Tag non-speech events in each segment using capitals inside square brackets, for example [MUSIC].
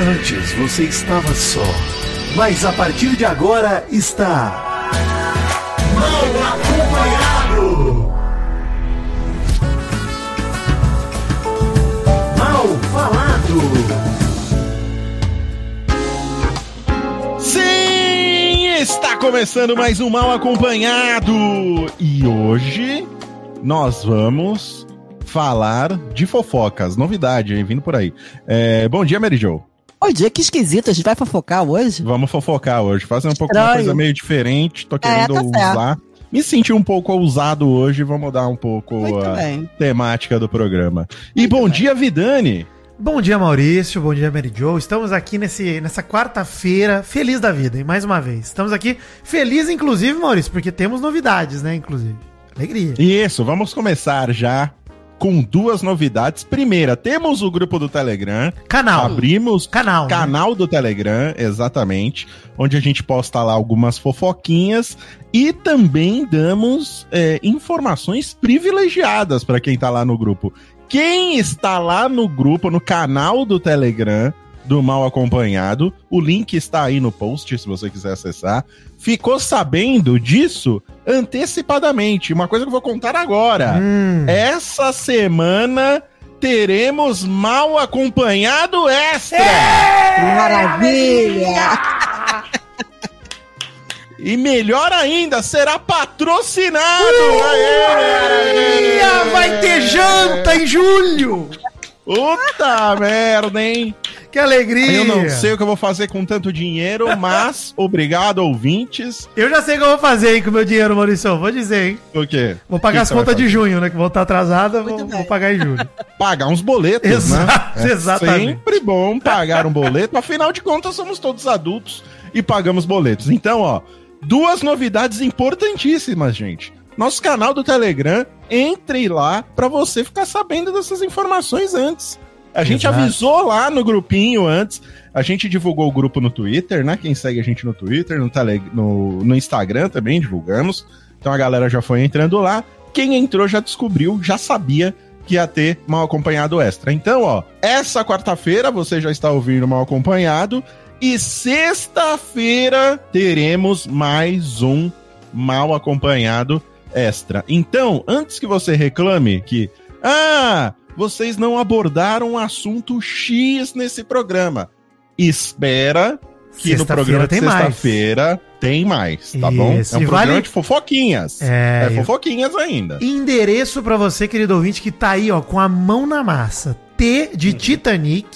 Antes você estava só, mas a partir de agora está. Mal acompanhado! Mal falado! Sim, está começando mais um Mal Acompanhado. E hoje nós vamos falar de fofocas, novidade aí, vindo por aí. É, bom dia, Mary Jo. Bom dia, que esquisito. A gente vai fofocar hoje? Vamos fofocar hoje, fazer um pouco uma coisa meio diferente. Tô É, querendo tá certo. usar. Me senti um pouco ousado hoje, vou mudar um pouco Muito a bem. temática do programa. E bom dia, Vidani. Bom dia, Maurício. Bom dia, Mary Jo. Estamos aqui nesse, nessa quarta-feira, feliz da vida, hein? Mais uma vez. Estamos aqui feliz, inclusive, Maurício, porque temos novidades, né? Inclusive. Alegria. Isso, vamos começar já com duas novidades. Primeira, temos o grupo do Telegram. Canal. Abrimos Canal. né? canal do Telegram, exatamente, onde a gente posta lá algumas fofoquinhas e também damos é, informações privilegiadas para quem tá lá no grupo. Quem está lá no grupo, no canal do Telegram do Mal Acompanhado, o link está aí no post se você quiser acessar. Ficou sabendo disso antecipadamente, uma coisa que eu vou contar agora. Hum. Essa semana teremos Mal Acompanhado Extra! Maravilha! E melhor ainda, será patrocinado! Aê! Ia, vai ter janta em julho! Puta merda, hein? Que alegria! Eu não sei o que eu vou fazer com tanto dinheiro, [LAUGHS] mas obrigado, ouvintes. Eu já sei o que eu vou fazer hein, com o meu dinheiro, Maurício. Vou dizer, hein? O quê? Vou pagar que as contas de junho, né? Que vão estar atrasadas, vou, bem. vou pagar em julho. [LAUGHS] Pagar uns boletos, Exato, né? É exatamente. sempre bom pagar um boleto, afinal de contas somos todos adultos e pagamos boletos. Então, ó, duas novidades importantíssimas, gente. Nosso canal do Telegram, entre lá pra você ficar sabendo dessas informações antes. A gente Exato. avisou lá no grupinho antes. A gente divulgou o grupo no Twitter, né? Quem segue a gente no Twitter, no, tele, no, no Instagram também divulgamos. Então a galera já foi entrando lá. Quem entrou já descobriu, já sabia que ia ter mal acompanhado extra. Então, ó, essa quarta-feira você já está ouvindo mal acompanhado. E sexta-feira teremos mais um mal acompanhado extra. Então, antes que você reclame que, ah, vocês não abordaram um assunto X nesse programa, espera que no programa de tem mais. sexta-feira tem mais, tá bom? Isso, É um e programa vale- de fofoquinhas. É, É fofoquinhas ainda. Endereço pra você, querido ouvinte, que tá aí, ó, com a mão na massa. T de Titanic,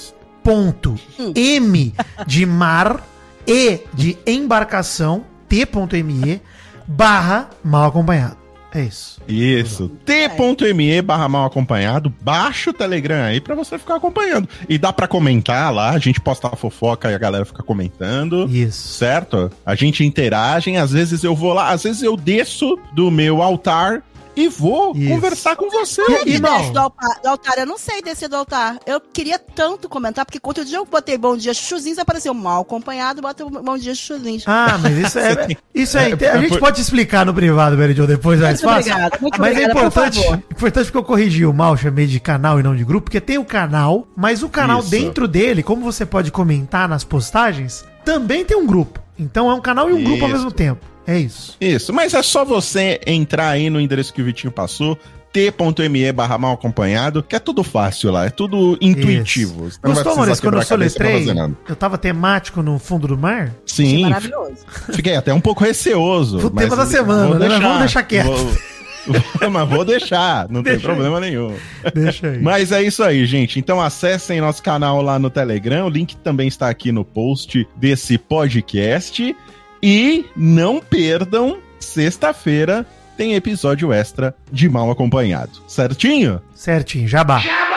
ponto. M de mar, E de embarcação, T.me, barra mal acompanhado. É isso. Isso. T.me barra mal acompanhado. Baixa o Telegram aí pra você ficar acompanhando. E dá pra comentar lá, a gente posta a fofoca e a galera fica comentando. Isso. Certo? A gente interage, às vezes eu vou lá, às vezes eu desço do meu altar e vou Isso. conversar com você. E- E Irmão. desce do altar, do altar, eu não sei descer do altar. Eu queria tanto comentar, porque outro dia eu botei bom dia chuchuzinhos, apareceu mal acompanhado, bota bom dia chuchuzinhos. Ah, mas isso é. [LAUGHS] Isso é. É, a gente por- pode explicar no privado, Mary Jo, depois mais Muito fácil. obrigada, muito mas é obrigada, por importante, importante porque eu corrigi o mal, chamei de canal e não de grupo, porque tem o canal, mas o canal Isso. dentro dele, como você pode comentar nas postagens, também tem um grupo. Então é um canal e um grupo ao Isso. mesmo tempo. É isso. Isso, mas é só você entrar aí no endereço que o Vitinho passou, t.me barra mal acompanhado, que é tudo fácil lá, é tudo intuitivo. Gostou, Maurício, quando eu soletrei? Eu tava temático no fundo do mar? Sim, Maravilhoso. fiquei até um pouco receoso. O tema da semana, vou né? Mas vamos deixar quieto. Vou, [LAUGHS] mas vou deixar, não tem Deixa aí. problema nenhum. Deixa aí. Mas é isso aí, gente. Então acessem nosso canal lá no Telegram. O link também está aqui no post desse podcast. E não perdam, sexta-feira tem episódio extra de Mal Acompanhado. Certinho? Certinho, jabá. Galera,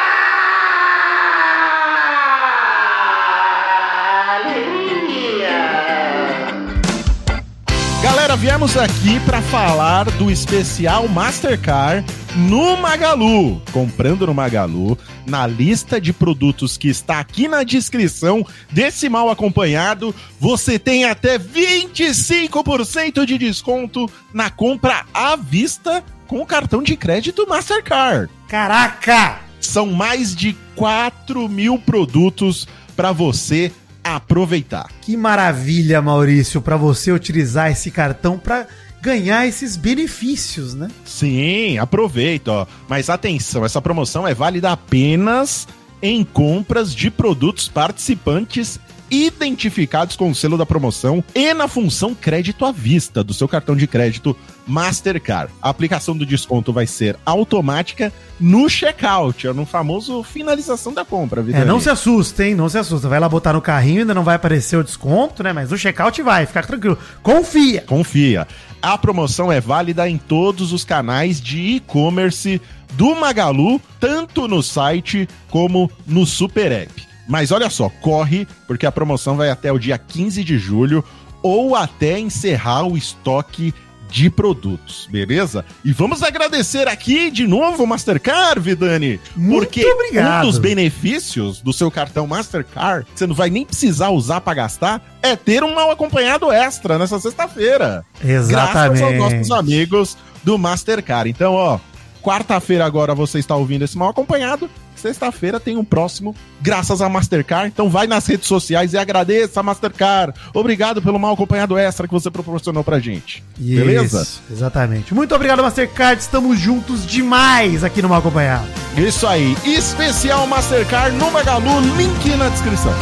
viemos aqui para falar do especial Mastercard no Magalu. Comprando no Magalu, na lista de produtos que está aqui na descrição desse mal acompanhado, você tem até 25% de desconto na compra à vista com o cartão de crédito Mastercard. Caraca! São mais de 4 mil produtos para você aproveitar. Que maravilha, Maurício, pra você utilizar esse cartão pra ganhar esses benefícios, né? Sim, aproveita, ó. Mas atenção, essa promoção é válida apenas em compras de produtos participantes identificados com o selo da promoção e na função crédito à vista do seu cartão de crédito Mastercard. A aplicação do desconto vai ser automática no checkout, no famoso finalização da compra. É, Vidani. não se assusta, hein? Não se assusta. Vai lá botar no carrinho, ainda não vai aparecer o desconto, né? Mas no checkout vai, fica tranquilo. Confia. Confia. A promoção é válida em todos os canais de e-commerce do Magalu, tanto no site como no Super App. Mas olha só, corre, porque a promoção vai até o dia 15 de julho ou até encerrar o estoque de produtos, beleza? E vamos agradecer aqui de novo o Mastercard, Vidani, Muito porque obrigado. um dos benefícios do seu cartão Mastercard, que você não vai nem precisar usar para gastar, é ter um mal acompanhado extra nessa sexta-feira. Graças aos nossos amigos do Mastercard. Então, ó, quarta-feira agora você está ouvindo esse mal acompanhado. Sexta-feira tem um próximo, graças a Mastercard. Então vai nas redes sociais e agradeça a Mastercard. Obrigado pelo mal acompanhado extra que você proporcionou pra gente. Beleza? Exatamente. Muito obrigado, Mastercard. Estamos juntos demais aqui no Mal Acompanhado. Isso aí. Especial Mastercard no Magalu, link na descrição.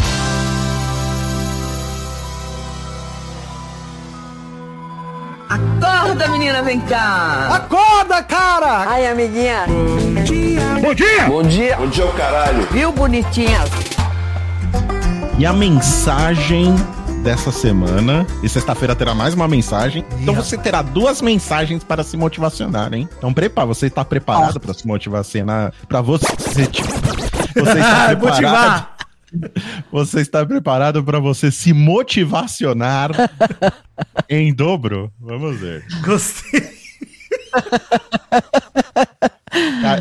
Acorda, menina, vem cá. Acorda, cara! Ai, amiguinha. Bom dia! Bom dia. Bom dia, o caralho. Viu, bonitinha? E a mensagem dessa semana, e sexta-feira terá mais uma mensagem. Então você terá duas mensagens para se motivacionar, hein? Então prepara, você está preparado para se motivacionar, para você, tipo, você [LAUGHS] está preparado? Motivar. Você está preparado para você se motivacionar [LAUGHS] em dobro? Vamos ver. Gostei.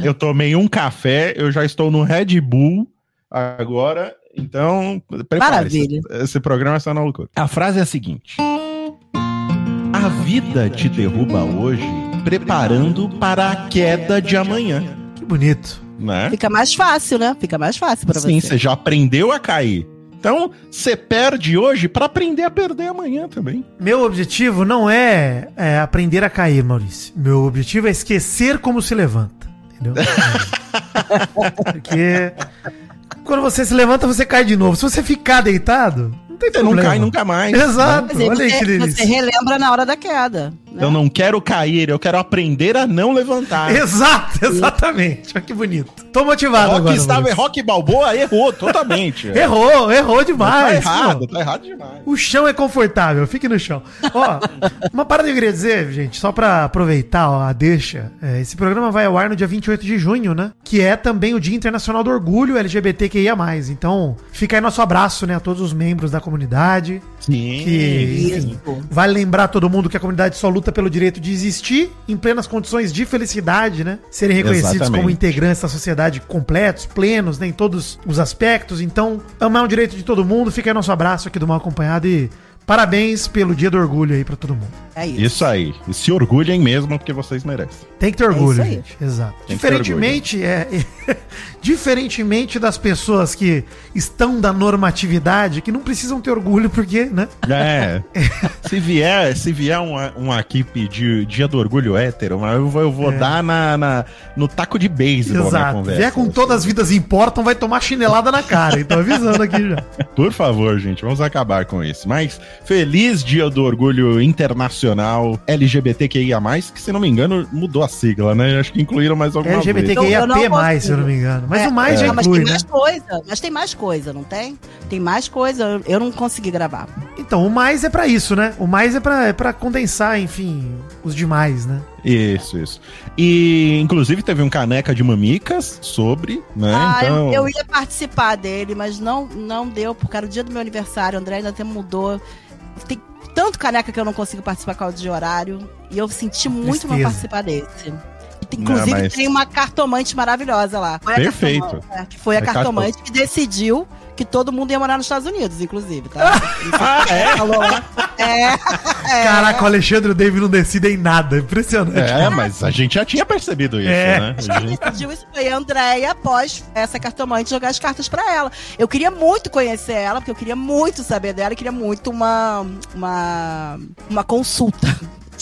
Eu tomei um café, eu já estou no Red Bull agora, então prepare Maravilha. Esse, esse programa está na loucura. A frase é a seguinte: A vida te derruba hoje, preparando para a queda de amanhã, Que bonito. Né? Fica mais fácil, né? Fica mais fácil pra Sim, você. você já aprendeu a cair. Então, você perde hoje para aprender a perder amanhã também. Meu objetivo não é, é aprender a cair, Maurício. Meu objetivo é esquecer como se levanta. Entendeu? [LAUGHS] Porque quando você se levanta, você cai de novo. Se você ficar deitado, não tem Você não problema. cai nunca mais. Exato. Aí Olha aí que você, você delícia. relembra na hora da queda. Né? Eu não quero cair, eu quero aprender a não levantar. [LAUGHS] Exato, exatamente. Olha que bonito. Tô motivado Rock, agora. estava. Rock Balboa errou totalmente. [LAUGHS] Errou, errou Tá demais. errado, pô. tá errado demais. O chão é confortável, fique no chão. Ó, [LAUGHS] uma parada que eu queria dizer, gente, só pra aproveitar ó, a deixa, é, esse programa vai ao ar no dia 28 de junho, né? Que é também o Dia Internacional do Orgulho LGBTQIA+. Então, fica aí nosso abraço, né, a todos os membros da comunidade. Sim. Que, Isso. vale lembrar todo mundo que a comunidade só luta pelo direito de existir em plenas condições de felicidade, né? Serem reconhecidos Exatamente. como integrantes da sociedade completos, plenos, né, em todos os aspectos. Então, amar é um direito de todo mundo. Fica aí nosso abraço aqui do Mal Acompanhado e parabéns pelo Dia do Orgulho aí pra todo mundo. É isso. Isso aí. E se orgulhem mesmo, porque vocês merecem. Tem que ter orgulho, isso aí. gente. Exato. Tem que ter Diferentemente, é, [LAUGHS] diferentemente das pessoas que estão da normatividade, que não precisam ter orgulho, porque, né? É. [LAUGHS] se vier, se vier um, um aqui pedir dia do orgulho hétero, mas eu vou, eu vou É. dar na, na- no taco de beisebol na conversa. Vier com todas as vidas importam, vai tomar chinelada na cara. Então avisando aqui já. [LAUGHS] Por favor, gente, vamos acabar com isso. Mas feliz dia do orgulho internacional LGBTQIA+, que se não me engano mudou a sigla, né? Acho que incluíram mais alguma coisa. LGBTQIAP+, Eu se eu não me engano. Mas É, o mais já não, mas inclui, tem né? mais coisa. Mas tem mais coisa, não tem? Tem mais coisa. eu- Eu não consegui gravar. Então, o mais é pra isso, né? O mais é pra, é pra condensar, enfim, os demais, né? Isso, isso. E, inclusive, teve um caneca de mamicas sobre, né? Ah, eu- então... eu, ia participar dele, mas não, não deu, porque era o dia do meu aniversário. O André ainda até mudou. Tem tanto caneca que eu não consigo participar por causa de horário. E eu senti muito não Tristeza. participar desse. Inclusive, mas- tem uma cartomante maravilhosa lá. Foi a Perfeito. cartomante, é, que foi a É cartomante que decidiu que todo mundo ia morar nos Estados Unidos, inclusive, tá? Isso é? falou, né? É. é. [LAUGHS] Caraca, o Alexandre e o David não decidem nada. Impressionante. É, mas a gente já tinha percebido isso, É. né? Já decidiu isso foi a Andréia após essa cartomante jogar as cartas pra ela. Eu queria muito conhecer ela, porque eu queria muito saber dela e queria muito uma, uma, uma consulta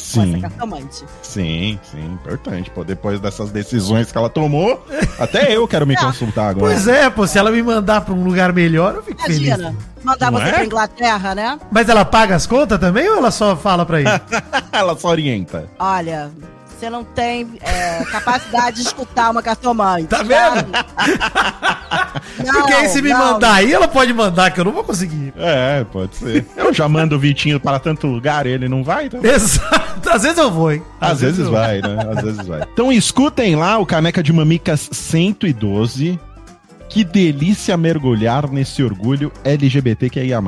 com essa Sim, cartomante. sim, sim, importante. Pô, depois dessas decisões que ela tomou, até eu quero me consultar agora. Pois é, pô, se ela me mandar pra um lugar melhor, eu fico feliz. Imagina, mandar Não você é? pra Inglaterra, né? Mas ela paga as contas também ou ela só fala pra ir? [LAUGHS] ela só orienta. Olha, você não tem é, capacidade de escutar uma cartomante. Tá vendo? [LAUGHS] Não, Porque aí se me não. mandar aí, ela pode mandar, que eu não vou conseguir. É, pode ser. Eu já mando o Vitinho para tanto lugar e ele não vai, então. Exato. Às vezes eu vou, hein? Às vezes eu- vai, né? Às vezes vai. Então escutem lá o Caneca de Mamicas 112. Que delícia mergulhar nesse orgulho LGBTQIA+.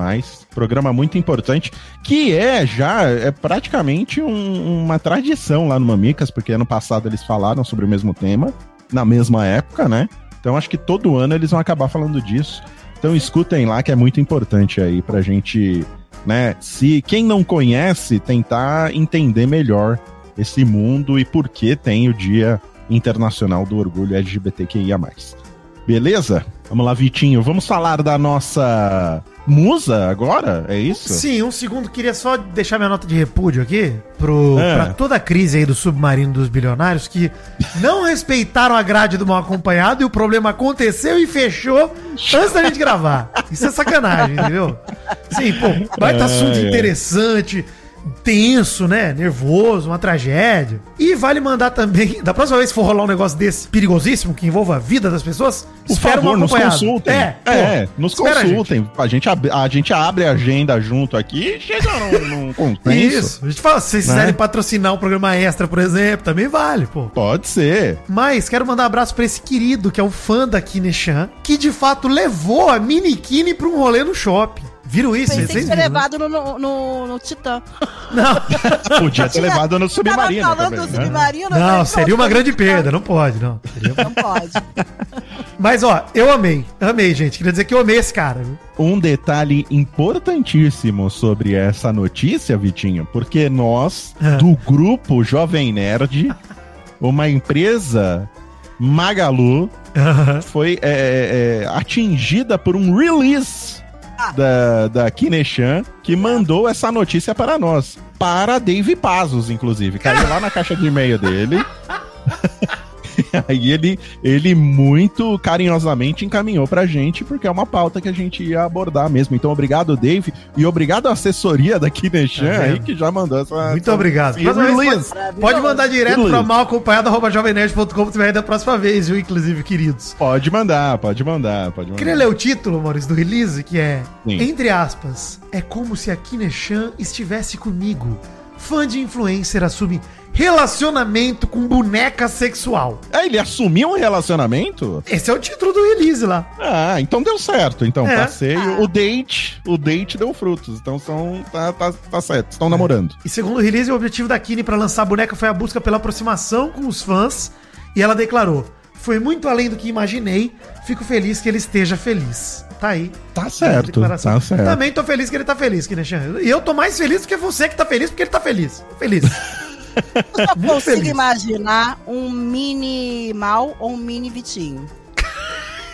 Programa muito importante, que é já é praticamente um- uma tradição lá no Mamicas, porque ano passado eles falaram sobre o mesmo tema, na mesma época, né? Então acho que todo ano eles vão acabar falando disso. Então escutem lá que é muito importante aí pra gente, né? Se quem não conhece, tentar entender melhor esse mundo e por que tem o Dia Internacional do Orgulho LGBTQIA+. Beleza? Vamos lá, Vitinho. Vamos falar da nossa musa agora? É isso? Sim, um segundo, queria só deixar minha nota de repúdio aqui pro, É. pra toda a crise aí do submarino dos bilionários que não respeitaram a grade do mal acompanhado e o problema aconteceu e fechou antes da gente gravar. Isso é sacanagem, entendeu? Sim, pô, baita É, assunto é. interessante, tenso, né? Nervoso, uma tragédia. E vale mandar também, [LAUGHS] da próxima vez que for rolar um negócio desse perigosíssimo que envolva a vida das pessoas, Por espera um favor, nos consultem. É, é nos espera a gente. consultem. A gente, a gente abre a agenda junto aqui e chega num, [LAUGHS] num consenso. Isso. A gente fala, se vocês Né? quiserem patrocinar um programa extra, por exemplo, também vale, pô. Pode ser. Mas quero mandar um abraço pra esse querido, que é um fã da Kineshan, que de fato levou a Mini Kine pra um rolê no shopping. Viram isso? Pensei Vocês que foi viram, né? levado no, no, no, no Titã. Não, [LAUGHS] Podia ter levado no submarino Tava falando também, do né? submarino. eu não, falei, seria uma grande perda, não pode, não. Seria- Não pode. [LAUGHS] Mas ó, eu amei, amei, gente. Queria dizer que eu amei esse cara, viu? Um detalhe importantíssimo sobre essa notícia, Vitinho, porque nós, Ah. do grupo Jovem Nerd, uma empresa Magalu, foi é, é, atingida por um release. Da, da Kineshan que mandou essa notícia para nós. Para Dave Pazos, inclusive. Caiu lá na caixa de e-mail dele. [LAUGHS] [LAUGHS] Aí ele, ele muito carinhosamente encaminhou pra gente, porque é uma pauta que a gente ia abordar mesmo. Então, obrigado, Dave, e obrigado à assessoria da Kineshan Tá vendo? aí, que já mandou essa. Muito essa- obrigado. vez release. pode, pode mandar direto pra malacompanhado.jovemnerd.com.br da próxima vez, viu, inclusive, queridos. Pode mandar, pode mandar, pode mandar. Queria ler o título, Maurício, do release, que é, Sim. entre aspas, é como se a Kineshan estivesse comigo. Fã de influencer assume relacionamento com boneca sexual. Ah, ele assumiu um relacionamento? Esse é o título do release lá. Ah, então deu certo. Então, É. passeio. O date, o date deu frutos. Então são. Tá, tá, tá certo. Estão namorando. E segundo o release, o objetivo da Kine para lançar a boneca foi a busca pela aproximação com os fãs. E ela declarou: Foi muito além do que imaginei. Fico feliz que ele esteja feliz. Tá aí. Tá certo. Tá certo. Também tô feliz que ele tá feliz, Kineshan. E eu tô mais feliz do que você que tá feliz porque ele tá feliz. Feliz. [LAUGHS] Eu [LAUGHS] só Muito consigo feliz. imaginar um mini mal ou um mini Vitinho.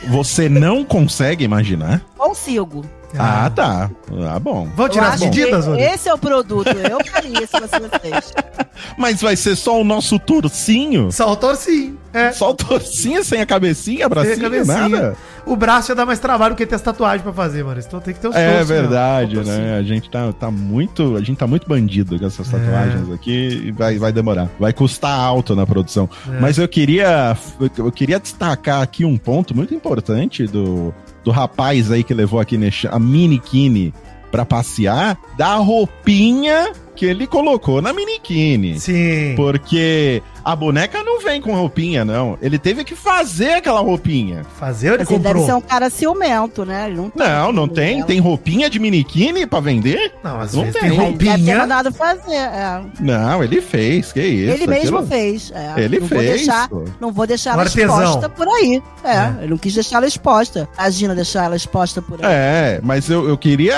Você não consegue imaginar? Consigo. Ah, tá. Ah, bom. Vamos tirar as medidas, que Maurício? Esse é o produto. Eu faria se fosse vocês. [LAUGHS] Mas vai ser só o nosso torcinho? Saltou sim. É. Só o torcinho sem a cabecinha, Tem a bracinho, cabecinha. nada? O braço ia dar mais trabalho que ter as tatuagens pra fazer, mano. Então tem que ter os É torsos, verdade, torcinhos. né? A gente tá, tá muito. A gente tá muito bandido com É. essas tatuagens aqui e vai, vai demorar. Vai custar alto na produção. É. Mas eu queria. Eu queria destacar aqui um ponto muito importante do, do rapaz aí que levou aqui a minikini pra passear, da roupinha que ele colocou na minikini. Sim. Porque A boneca não vem com roupinha, não. Ele teve que fazer aquela roupinha. Fazer, ele Mas ele deve comprou. ser um cara ciumento, né? Ele não, Não, não tem. dela. Tem roupinha de miniquine pra vender? Não, às Não vezes tem. tem Ele deve roupinha. mandado fazer. é. Não, ele fez. Que isso? ele mesmo aquilo- fez. é. Ele não Vou fez, deixar, pô. não vou deixar Um ela artesão. exposta por aí. É, É. ele não quis deixar ela exposta. Imagina deixar ela exposta por aí. É, mas eu, eu queria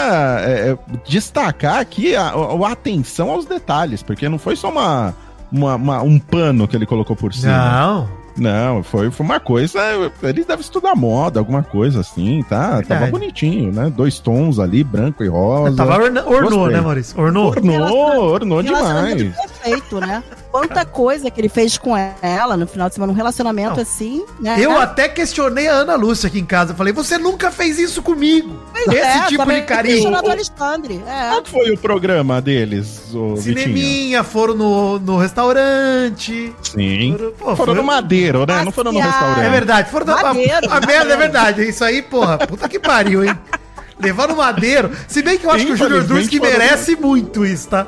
é, é, destacar aqui a, a- a atenção aos detalhes, porque não foi só uma, uma- uma- um pano que ele colocou por cima. Não. Não, foi, foi uma coisa. Ele deve estudar moda, alguma coisa assim, tá? Tava Verdade. bonitinho, né? Dois tons ali, branco e rosa. Tava orna- ornou, Gostei. né, Maurício? Ornou. Ornou, ornou demais. perfeito, né? Quanta coisa que ele fez com ela no final de semana, um relacionamento Não. assim, né? Eu até questionei a Ana Lúcia aqui em casa. Falei, você nunca fez isso comigo. Pois Esse é, tipo de carinho. o Alexandre. É. Qual que foi o programa deles, o Vitinho? Cineminha, foram no, no restaurante. Sim. Foram, pô, Foram foi- no Madeiro, né? Não foram no restaurante. É verdade, foram a, Madeiro, a, merda madeiro. é verdade. Isso aí, porra, puta que pariu, hein? [LAUGHS] Levar no madeiro. Se bem que eu acho que o Júnior Durski merece muito isso, tá?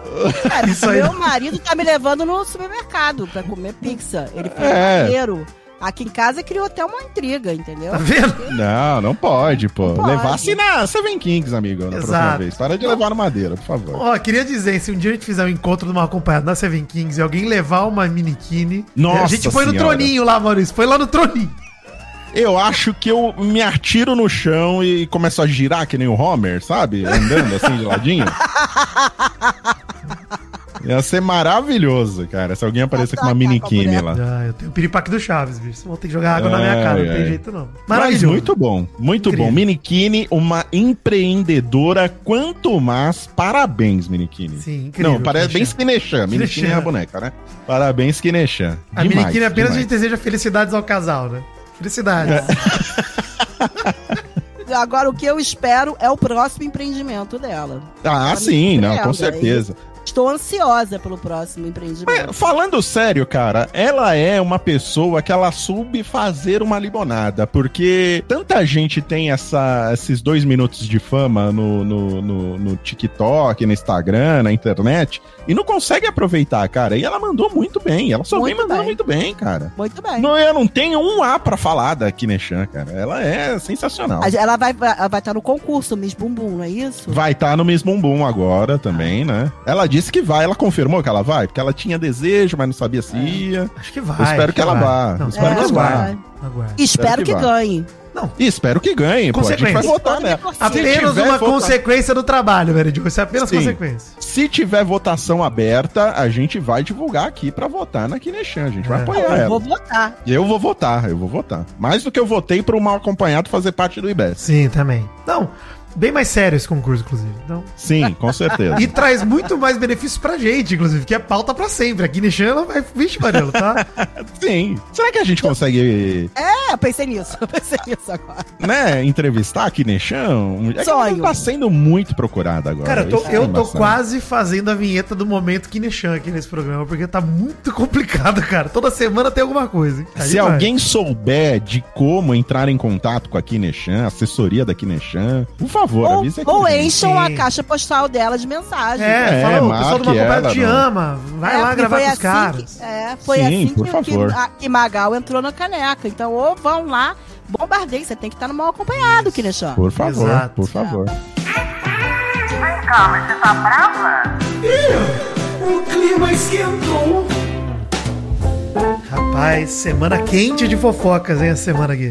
Cara, Isso aí. meu marido tá me levando no supermercado pra comer pizza. Ele foi É. maneiro. Aqui em casa criou até uma intriga, entendeu? Tá vendo? Não, não pode, pô. Não pode. Levasse na Seven Kings, amigo, na próxima Exato. vez. Para de levar no Madeira, por favor. Ó, queria dizer, se um dia a gente fizer um encontro de uma acompanhada na Seven Kings e alguém levar uma miniquine, Nossa a gente foi no Senhora. troninho lá, Maurício. Foi lá no troninho. Eu acho que eu me atiro no chão e começo a girar que nem o Homer, sabe? Andando assim de ladinho. [LAUGHS] Ia ser maravilhoso, cara, se alguém aparecer com uma miniquine lá. Ah, eu tenho o piripaque do Chaves, bicho. Vou ter que jogar água na minha Ai, cara, não tem ai. jeito não. Mas Maravilhoso. muito bom, muito Incrível. bom. Minikine, uma empreendedora, quanto mais. Parabéns, Minikine. Sim, incrível. Não, parabéns, Kinechan. Minikine é a boneca, né? Parabéns, Kinechan. A Miniquine apenas a gente deseja felicidades ao casal, né? Felicidades. [LAUGHS] Agora, o que eu espero é o próximo empreendimento dela. Ah, Ela sim, não, com certeza. Estou ansiosa pelo próximo empreendimento. Mas, falando sério, cara, ela é uma pessoa que ela soube fazer uma limonada, porque tanta gente tem essa, esses dois minutos de fama no, no, no, no TikTok, no Instagram, na internet, e não consegue aproveitar, cara. E ela mandou muito bem, ela só Muito vem mandando bem. muito bem, cara. Muito bem. Não, eu não tenho um A pra falar da Kineshan, cara. Ela é sensacional. Ela vai estar vai, vai estar no concurso Miss Bumbum, não é isso? Vai estar no Miss Bumbum agora também, né? Ela disse que vai, ela confirmou que ela vai, porque ela tinha desejo, mas não sabia se ia. Acho que vai. Eu espero acho que ela vá. Não, Eu espero que que ela vá. Espero, que que, ganhe. E espero que ganhe, pô. A gente vai votar, né? Apenas uma vota- consequência do trabalho, velho. Isso é apenas Sim. consequência. Se tiver votação aberta, a gente vai divulgar aqui pra votar na Kineshan. A gente vai É. apoiar Eu ela. vou votar. Eu vou votar, eu vou votar. Mais do que eu votei pro mal acompanhado fazer parte do IBES. Sim, também. Não, bem mais sério esse concurso, inclusive. Então, Sim, com certeza. e traz muito mais benefícios pra gente, inclusive, que é pauta pra sempre. Aqui ela vai. Vixe, Marelo, tá? [LAUGHS] Sim. Será que a gente consegue, É, eu pensei nisso. Eu [LAUGHS] pensei nisso agora. né, entrevistar a Kineshan? É que ela Sonho. tá sendo muito procurada agora. Cara, eu tô, eu tô quase fazendo a vinheta do momento Kineshan aqui nesse programa, porque tá muito [LAUGHS] complicado, cara. Toda semana tem alguma coisa. hein? Se demais. alguém souber de como entrar em contato com a Kineshan, assessoria da Kineshan, por favor, Ou, avisa aqui. ou encham a caixa postal dela de mensagem. É, É, fala, o pessoal do marque Macumba ela te ama. Vai É, lá gravar com os assim caras. Que, é, foi Sim, assim por que, favor. que, a, que Magal entrou na caneca. Então, ou vão lá, bombardeiem. Você tem que estar no mal acompanhado, Kinechan. Por favor, Exato. por favor. O clima esquentou. Rapaz, semana quente de fofocas, hein, essa semana aqui.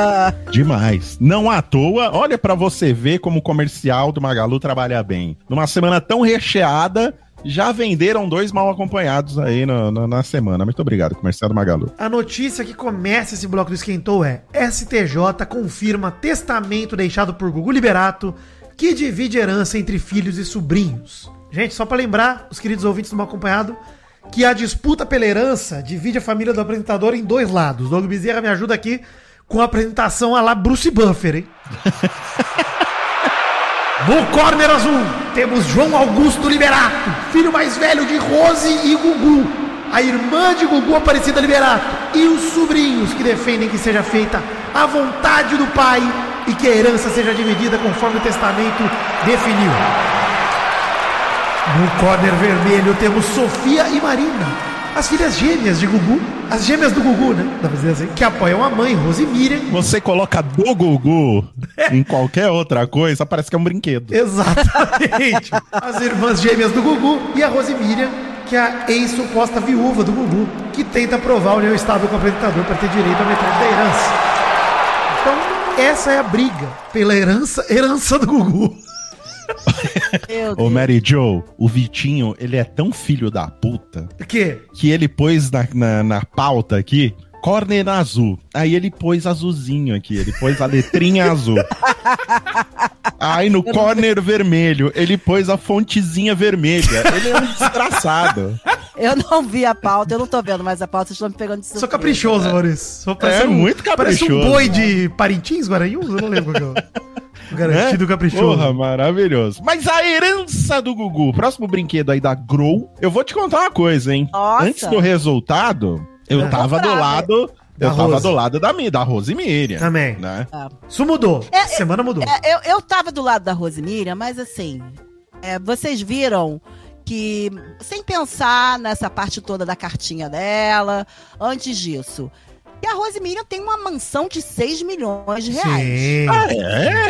[LAUGHS] Demais. Não à toa, olha pra você ver como o comercial do Magalu trabalha bem. Numa semana tão recheada, já venderam dois mal acompanhados aí na, na, na semana. Muito obrigado, comercial do Magalu. A notícia que começa esse bloco do Esquentou é: STJ confirma testamento deixado por Gugu Liberato que divide herança entre filhos e sobrinhos. Gente, só pra lembrar, os queridos ouvintes do Mal Acompanhado, que a disputa pela herança divide a família do apresentador em dois lados. Doug Bezerra me ajuda aqui com a apresentação a lá Bruce Buffer, hein? [LAUGHS] No corner azul, temos João Augusto Liberato, filho mais velho de Rose e Gugu, a irmã de Gugu Aparecida Liberato e os sobrinhos que defendem que seja feita a vontade do pai e que a herança seja dividida conforme o testamento definiu. No corner vermelho temos Sofia e Marina, as filhas gêmeas de Gugu, as gêmeas do Gugu, né? Dá pra dizer assim, que apoiam a mãe, Rose Miriam. Você coloca do Gugu [LAUGHS] em qualquer outra coisa, parece que é um brinquedo. Exatamente. As irmãs gêmeas do Gugu e a Rose Miriam, que é a ex-suposta viúva do Gugu, que tenta provar o união estável com o apresentador para ter direito à metade da herança. Então, essa é a briga pela herança, herança do Gugu. [LAUGHS] Ô. Mary Joe, o Vitinho, ele é tão filho da puta O quê? que ele pôs na, na, na pauta aqui. Corner azul. Aí ele pôs azulzinho aqui, ele pôs a letrinha [LAUGHS] azul. Aí no corner vermelho, ele pôs a fontezinha vermelha. Ele é um desgraçado. Eu não vi a pauta, eu não tô vendo mais a pauta, vocês estão me pegando de surpresa. Sou caprichoso, Maurício. Sou, É muito Parece um caprichoso. boi de Parintins, Guaranhuns? Eu não lembro qual que é o- o garantido Né? caprichoso. Porra, maravilhoso. Mas a herança do Gugu, próximo brinquedo aí da Grow, eu vou te contar uma coisa, hein? Nossa. Antes do resultado, eu É. tava do lado. Da Eu tava Rose. do lado da, da Rose Miriam. Também. Né? Isso mudou. É, Semana mudou. É, eu, eu tava do lado da Rosemira, mas assim, é, vocês viram que, sem pensar nessa parte toda da cartinha dela, antes disso, que a Rosemiriam tem uma mansão de 6 milhões de reais. Sim. Ah,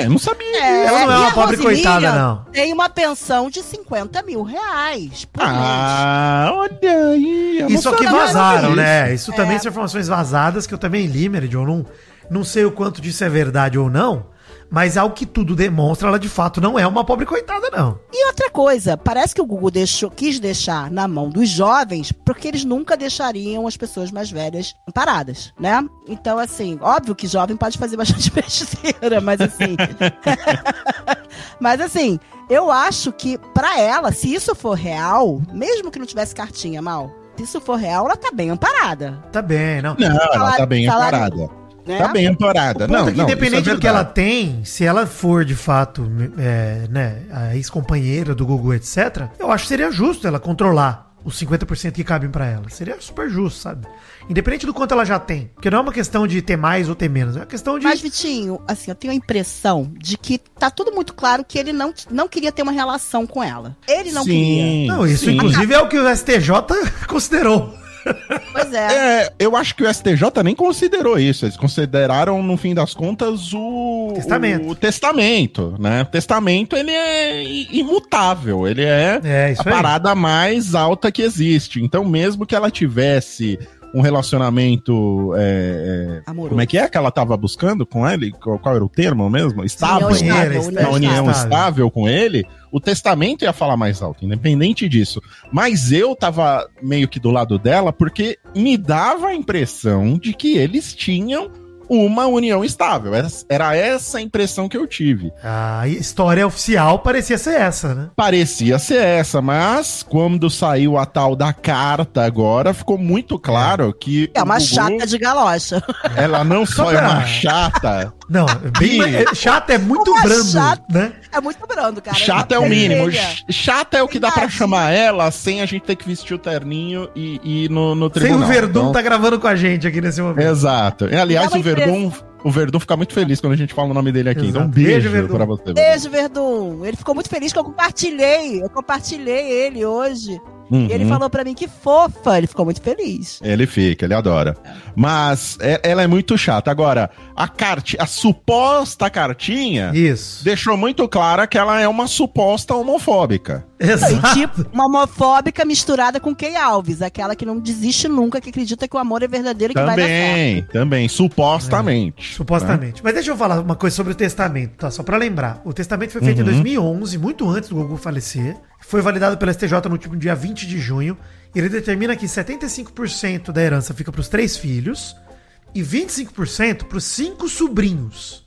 é? Não sabia. É, Ela não é e uma pobre coitada, não. Tem uma pensão de 50 mil reais por mês. Ah, olha aí. a Isso aqui vazaram, né? Isso também É. são informações vazadas que eu também li, Meridion. Não, não sei o quanto disso é verdade ou não, mas ao que tudo demonstra, ela de fato não é uma pobre coitada, não. E outra coisa, parece que o Google deixou, quis deixar na mão dos jovens, porque eles nunca deixariam as pessoas mais velhas paradas, né? Então, assim, óbvio que jovem pode fazer [LAUGHS] bastante besteira, mas assim. [LAUGHS] mas assim, eu acho que pra ela, se isso for real, mesmo que não tivesse cartinha mal, se isso for real, ela tá bem amparada, Tá bem, não. Não, ela tá bem salário- amparada. Né? Tá bem amparada. O ponto Não, é que não, independente é do que ela tem, se ela for de fato é, né, a ex-companheira do Gugu, etc., eu acho que seria justo ela controlar os 50% que cabem pra ela. Seria super justo, sabe? Independente do quanto ela já tem. Porque não é uma questão de ter mais ou ter menos. É uma questão de. Mas, Vitinho, assim, eu tenho a impressão de que tá tudo muito claro que ele não, não queria ter uma relação com ela. Ele não queria. Sim, Não, isso sim. inclusive é o que o STJ [LAUGHS] considerou. Pois é. É, eu acho que o STJ nem considerou isso. Eles consideraram, no fim das contas, o Testamento. O testamento, né? O testamento, ele é imutável. Ele é, É, a aí. parada mais alta que existe. Então, mesmo que ela tivesse um relacionamento. é, é, Amoroso. como é que é que ela tava buscando com ele? Qual, qual era o termo mesmo? Estável. União estável, união Uma união estável. estável com ele, o testamento ia falar mais alto, independente disso. Mas eu tava meio que do lado dela porque me dava a impressão de que eles tinham uma união estável. Era essa a impressão que eu tive. A história oficial parecia ser essa, né? Parecia ser essa, mas quando saiu a tal da carta agora, ficou muito claro que. É uma Gugu, chata de galocha. Ela não só é uma chata. Não, é bem. Ih. é- chato é muito Uma brando, chata. né? É muito brando, cara. Chata é o Uma mínimo. vermelha. Ch- Chata é o que dá pra Verdade. chamar ela sem a gente ter que vestir o terninho e e ir no, no Sem tribunal. o Verdun Então- tá gravando com a gente aqui nesse momento. Exato. E, Aliás, o Verdun, o Verdun fica muito feliz quando a gente fala o nome dele aqui. Então, um Exato. beijo, Beijo, Verdun. pra você. Verdun. Beijo, Verdun. Ele ficou muito feliz que eu compartilhei. Eu compartilhei ele hoje. Uhum. E ele falou pra mim que fofa. Ele ficou muito feliz. Ele fica, ele adora. Mas é- ela é muito chata. Agora, a carte, a suposta cartinha Isso. deixou muito clara que ela é uma suposta homofóbica. E, Exato. tipo, uma homofóbica misturada com Kay Alves. Aquela que não desiste nunca, que acredita que o amor é verdadeiro e que vai dar certo. Também, também, supostamente. Supostamente. Mas deixa eu falar uma coisa sobre o testamento, tá? Só pra lembrar. O testamento foi feito Uhum. em 2011, muito antes do Gugu falecer. Foi validado pela STJ no último dia 20 de junho. E ele determina que 75% da herança fica pros três filhos e 25% pros cinco sobrinhos.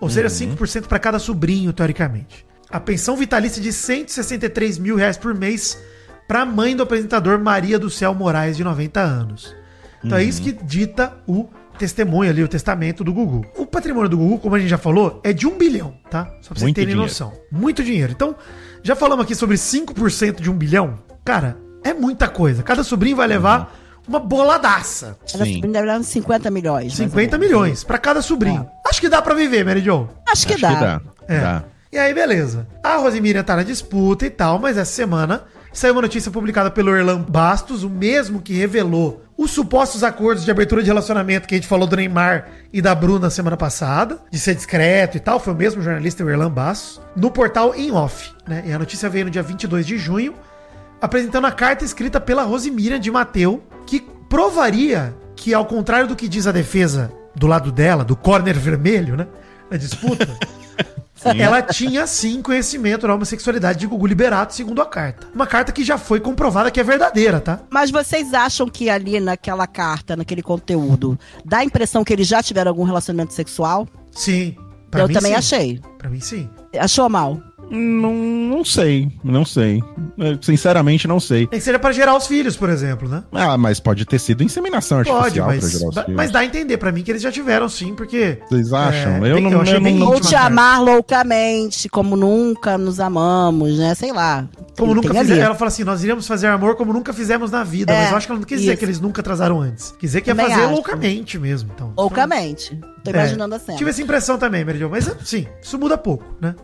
Ou seja, 5% para cada sobrinho, teoricamente. A pensão vitalícia de 163 mil reais por mês pra mãe do apresentador Maria do Céu Moraes, de 90 anos. Então é isso que dita o testemunho ali, o testamento do Gugu. O patrimônio do Gugu, como a gente já falou, é de um bilhão, tá? Só pra vocês Muito terem dinheiro. noção. Muito dinheiro. Então, já falamos aqui sobre 5% de um bilhão. Cara, é muita coisa. Cada sobrinho vai levar uma boladaça. Ela Sim. deve dar uns 50 milhões. mais ou 50 menos. milhões pra cada sobrinho. Acho que dá pra viver, Mary Jo. Acho que Acho dá. que dá. É. dá. E aí, beleza. A Rosemiriam tá na disputa e tal, mas essa semana saiu uma notícia publicada pelo Erlan Bastos, o mesmo que revelou os supostos acordos de abertura de relacionamento que a gente falou do Neymar e da Bruna semana passada, de ser discreto e tal, foi o mesmo jornalista, o Erlan Bastos, no portal em off, né? E a notícia veio no dia 22 de junho, apresentando a carta escrita pela Rosemira de Mateu, que provaria que, ao contrário do que diz a defesa do lado dela, do corner vermelho, né? Na disputa, [LAUGHS] ela tinha sim conhecimento da homossexualidade de Gugu Liberato, segundo a carta. Uma carta que já foi comprovada que é verdadeira, tá? Mas vocês acham que ali naquela carta, naquele conteúdo, dá a impressão que eles já tiveram algum relacionamento sexual? Sim. Eu também sim. achei. Pra mim, sim. Achou mal? Não, não sei, não sei. Eu, sinceramente, não sei. Nem que seja pra gerar os filhos, por exemplo, né? Ah, mas pode ter sido inseminação Pode, artificial pra mas, gerar os filhos. mas dá a entender pra mim que eles já tiveram sim, porque. Vocês acham? É, eu bem- não, eu achei eu bem não- Ou te amar loucamente, como nunca nos amamos, né? Sei lá. Como Tem- nunca tem fizeram. Ela fala assim: nós iríamos fazer amor como nunca fizemos na vida. É, mas eu acho que ela não quis dizer isso. que eles nunca atrasaram antes. Quis dizer que ia Também fazer acho. loucamente mesmo. Então, Loucamente. Tô É, imaginando a cena. Tive essa impressão também, Meridion. Mas sim, isso muda pouco, né?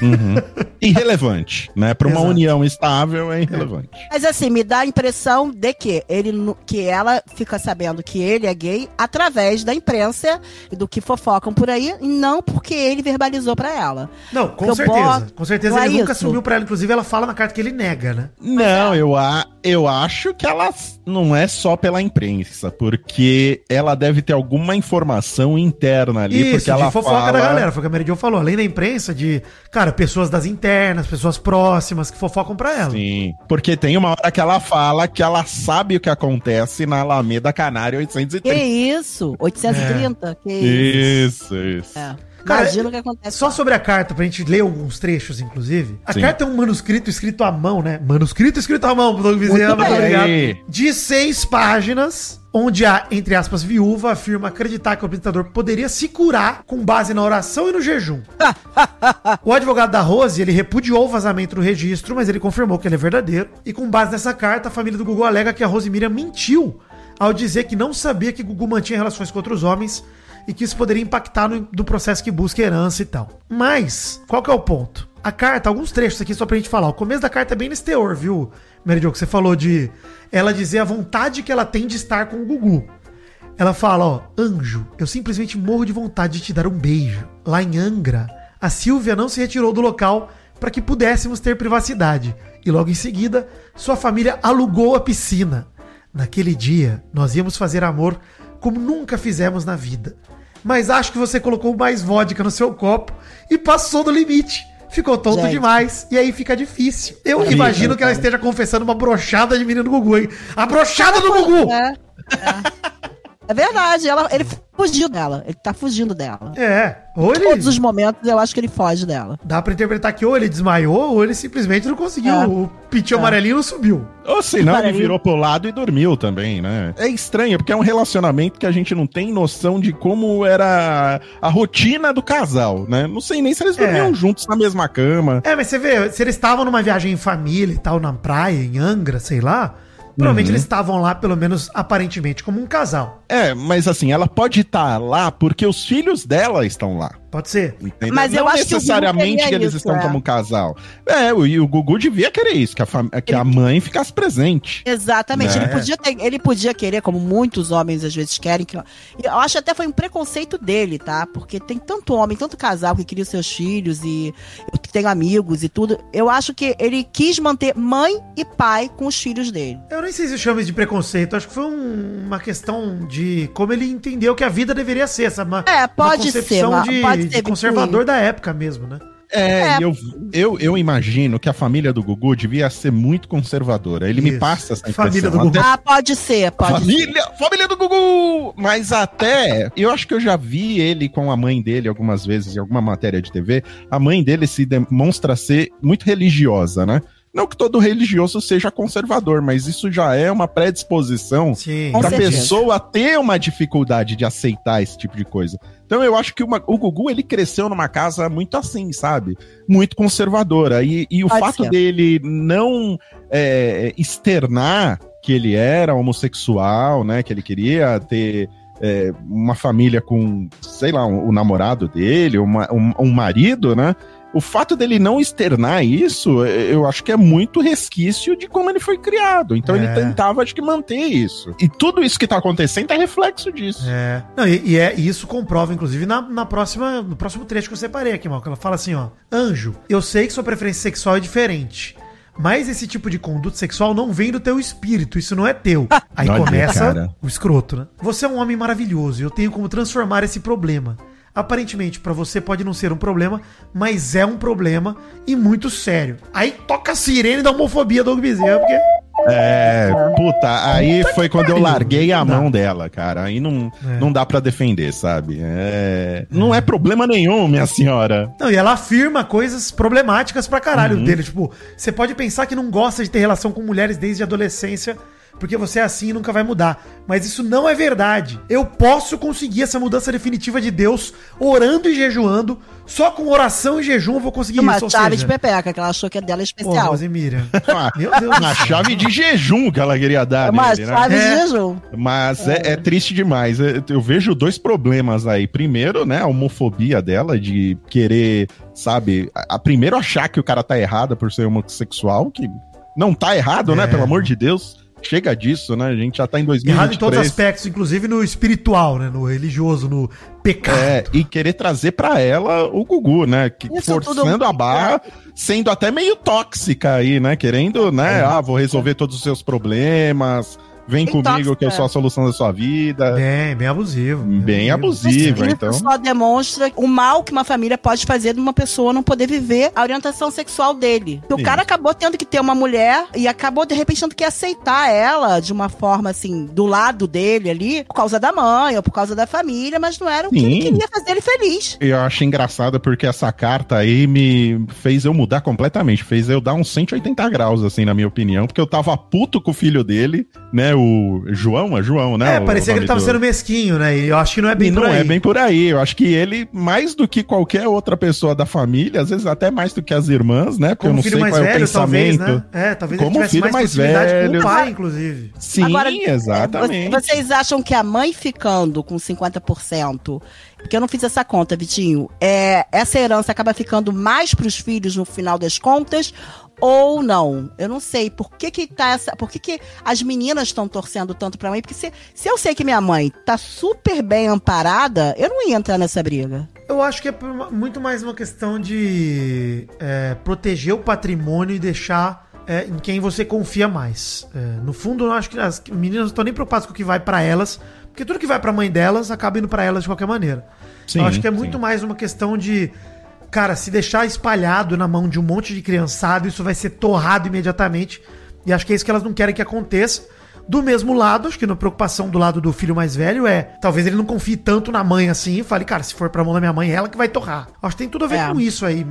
Uhum. Irrelevante, né? Pra uma Exato. união estável é irrelevante. Mas assim, me dá a impressão de que ele que ela fica sabendo que ele é gay através da imprensa e do que fofocam por aí, e não porque ele verbalizou pra ela. Não, com Eu certeza. boto- Com certeza não ele é nunca isso. assumiu pra ela. Inclusive, ela fala na carta que ele nega, né? Não, eu, a, eu acho que ela não é só pela imprensa, porque ela deve ter alguma informação interna ali, Isso, porque ela fofoca fala... da galera. Foi o que a Meridion falou. Além da imprensa, de, cara, pessoas das internas, pessoas próximas que fofocam pra ela. Sim, porque tem uma hora que ela fala que ela sabe o que acontece na Alameda Canária Que 830. isso? 830? Que isso? Isso, isso. É. Cara, Imagina o que acontece. Só sobre a carta, pra gente ler alguns trechos, inclusive. A Sim. carta é um manuscrito escrito à mão, né? Manuscrito escrito à mão, Doug Bezerra, Muito obrigado. De seis páginas, onde a, entre aspas, viúva afirma acreditar que o apresentador poderia se curar com base na oração e no jejum. [LAUGHS] o advogado da Rose, ele repudiou o vazamento no registro, mas ele confirmou que ele é verdadeiro. E com base nessa carta, a família do Gugu alega que a Rose Miriam mentiu ao dizer que não sabia que Gugu mantinha relações com outros homens e que isso poderia impactar no, no processo que busca herança e tal. Mas, qual que é o ponto? A carta, alguns trechos aqui só pra gente falar. O começo da carta é bem nesse teor, viu, Meridio? Que você falou de ela dizer a vontade que ela tem de estar com o Gugu. Ela fala, ó, anjo, eu simplesmente morro de vontade de te dar um beijo. Lá em Angra, a Silvia não se retirou do local para que pudéssemos ter privacidade. E logo em seguida, sua família alugou a piscina. Naquele dia, nós íamos fazer amor como nunca fizemos na vida. Mas acho que você colocou mais vodka no seu copo e passou do limite. Ficou tonto Gente. demais. E aí fica difícil. Eu imagino que ela esteja confessando uma brochada de menino Gugu, hein? A brochada [LAUGHS] do Gugu! É, é. É verdade, ela, ele fugiu dela. Ele tá fugindo dela. É, ou ele. Todos os momentos eu acho que ele foge dela. Dá pra interpretar que ou ele desmaiou ou ele simplesmente não conseguiu. É. O pitinho É. amarelinho não subiu. Ou se não, ele virou pro lado e dormiu também, né? É estranho, porque é um relacionamento que a gente não tem noção de como era a rotina do casal, né? Não sei nem se eles É. dormiam juntos na mesma cama. É, mas você vê, se eles estavam numa viagem em família e tal, na praia, em Angra, sei lá, provavelmente Uhum. eles estavam lá, pelo menos aparentemente, como um casal. É, mas assim, ela pode estar lá porque os filhos dela estão lá. Pode ser. Entendeu? Mas eu não acho que o Gugu necessariamente que, queria eles isso, estão é. como um casal. É, o- e o Gugu devia querer isso, que a, fam- que a mãe ficasse presente. Exatamente. Né? Ele, podia ter- ele podia querer, como muitos homens às vezes querem. Que, eu acho até foi um preconceito dele, tá? Porque tem tanto homem, tanto casal que cria seus filhos e eu tenho amigos e tudo. Eu acho que ele quis manter mãe e pai com os filhos dele. Eu nem sei se chama isso de preconceito. Acho que foi um- uma questão de como ele entendeu que a vida deveria ser. Essa, uma, É, uma pode ser, uma- de, pode de ser conservador da época mesmo, né? É, É. e eu, eu, eu imagino que a família do Gugu devia ser muito conservadora. Ele me Isso. passa essa Família impressão. do Gugu. Até Ah, pode ser, pode ser. Família, família do Gugu! Mas até, eu acho que eu já vi ele com a mãe dele algumas vezes em alguma matéria de TV. A mãe dele se demonstra ser muito religiosa, né? Não que todo religioso seja conservador, mas isso já é uma predisposição pra certeza. pessoa ter uma dificuldade de aceitar esse tipo de coisa. Então eu acho que uma- o Gugu ele cresceu numa casa muito assim, sabe? Muito conservadora. E, e o Pode fato ser. dele não é, externar que ele era homossexual, né? Que ele queria ter é, uma família com, sei lá, um- o namorado dele, uma- um, um marido, né? O fato dele não externar isso, eh, eu acho que é muito resquício de como ele foi criado. Então É. ele tentava, acho que, manter isso. E tudo isso que tá acontecendo é reflexo disso. É. Não, e, e é, e isso comprova, inclusive, na, na próxima, no próximo trecho que eu separei aqui, mal. Que ela fala assim, ó. Anjo, eu sei que sua preferência sexual é diferente. Mas esse tipo de conduta sexual não vem do teu espírito, isso não é teu. [LAUGHS] Aí Olha, começa cara. o escroto, né? Você é um homem maravilhoso e eu tenho como transformar esse problema. Aparentemente, pra você pode não ser um problema, mas é um problema e muito sério. Aí toca a sirene da homofobia do Bezerra, porque É, puta, aí foi quando eu pariu. larguei a Não dá. mão dela, cara. Aí não, É. não dá pra defender, sabe? É, não é problema nenhum, minha senhora. Não, e ela afirma coisas problemáticas pra caralho Uhum. dele. Tipo, você pode pensar que não gosta de ter relação com mulheres desde a adolescência, porque você é assim e nunca vai mudar. Mas isso não é verdade. Eu posso conseguir essa mudança definitiva de Deus orando e jejuando. Só com oração e jejum eu vou conseguir Uma isso. ou chave seja, de pepeca, que ela achou que é dela Pô, especial. Rosemira. Uma, [LAUGHS] Meu Deus do uma chave de jejum que ela queria dar É uma nele, né? chave É. de jejum. Mas é, é triste demais. É, Eu vejo dois problemas aí. Primeiro, né, a homofobia dela de querer, sabe, a, a- primeiro achar que o cara tá errado por ser homossexual, que não tá errado, né, É. pelo amor de Deus. Chega disso, né? A gente já tá em 2023. Errado em todos os aspectos, inclusive no espiritual, né? No religioso, no pecado. É, e querer trazer pra ela o Gugu, né? Que, Isso forçando tudo- a barra, sendo até meio tóxica aí, né? Querendo, né? Ah, vou resolver todos os seus problemas. Vem Bem comigo que eu sou a solução da sua vida. Bem, bem abusivo. Bem Mas abusiva, isso então. só demonstra o mal que uma família pode fazer de uma pessoa não poder viver a orientação sexual dele. O Isso. cara acabou tendo que ter uma mulher e acabou, de repente, tendo que aceitar ela de uma forma, assim, do lado dele ali, por causa da mãe ou por causa da família, mas não era o que ele Sim. queria fazer ele feliz. Eu achei engraçado porque essa carta aí me fez eu mudar completamente. Fez eu dar uns 180 graus, assim, na minha opinião. Porque eu tava puto com o filho dele, né? O João, é João, né? É, parecia que ele tava do- sendo mesquinho, né? E eu acho que não é bem e por não aí. é bem por aí. Eu acho que ele, mais do que qualquer outra pessoa da família, às vezes até mais do que as irmãs, né? Porque eu Como não filho sei mais qual é o velho, talvez, pensamento. né? É, talvez Como ele tivesse filho mais, mais proximidade com velho. o pai, inclusive. Sim, Agora, exatamente. Vo- Vocês acham que a mãe ficando com 50%, porque eu não fiz essa conta, Vitinho, é, essa herança acaba ficando mais pros filhos no final das contas ou não? Eu não sei. Por que que tá essa, por que que as meninas estão torcendo tanto pra mãe? Porque se, se eu sei que minha mãe tá super bem amparada, eu não ia entrar nessa briga. Eu acho que é muito mais uma questão de é, proteger o patrimônio e deixar é, em quem você confia mais. É, no fundo, eu acho que as meninas não estão nem preocupadas com o que vai pra elas, porque tudo que vai pra mãe delas acaba indo pra elas de qualquer maneira. Sim, eu acho que é muito sim. mais uma questão de. Cara, se deixar espalhado na mão de um monte de criançado, isso vai ser torrado imediatamente. E acho que é isso que elas não querem que aconteça. Do mesmo lado, acho que na preocupação do lado do filho mais velho é, talvez ele não confie tanto na mãe assim e fale, cara, se for pra mão da minha mãe, é ela que vai torrar. Acho que tem tudo a ver É. com isso aí.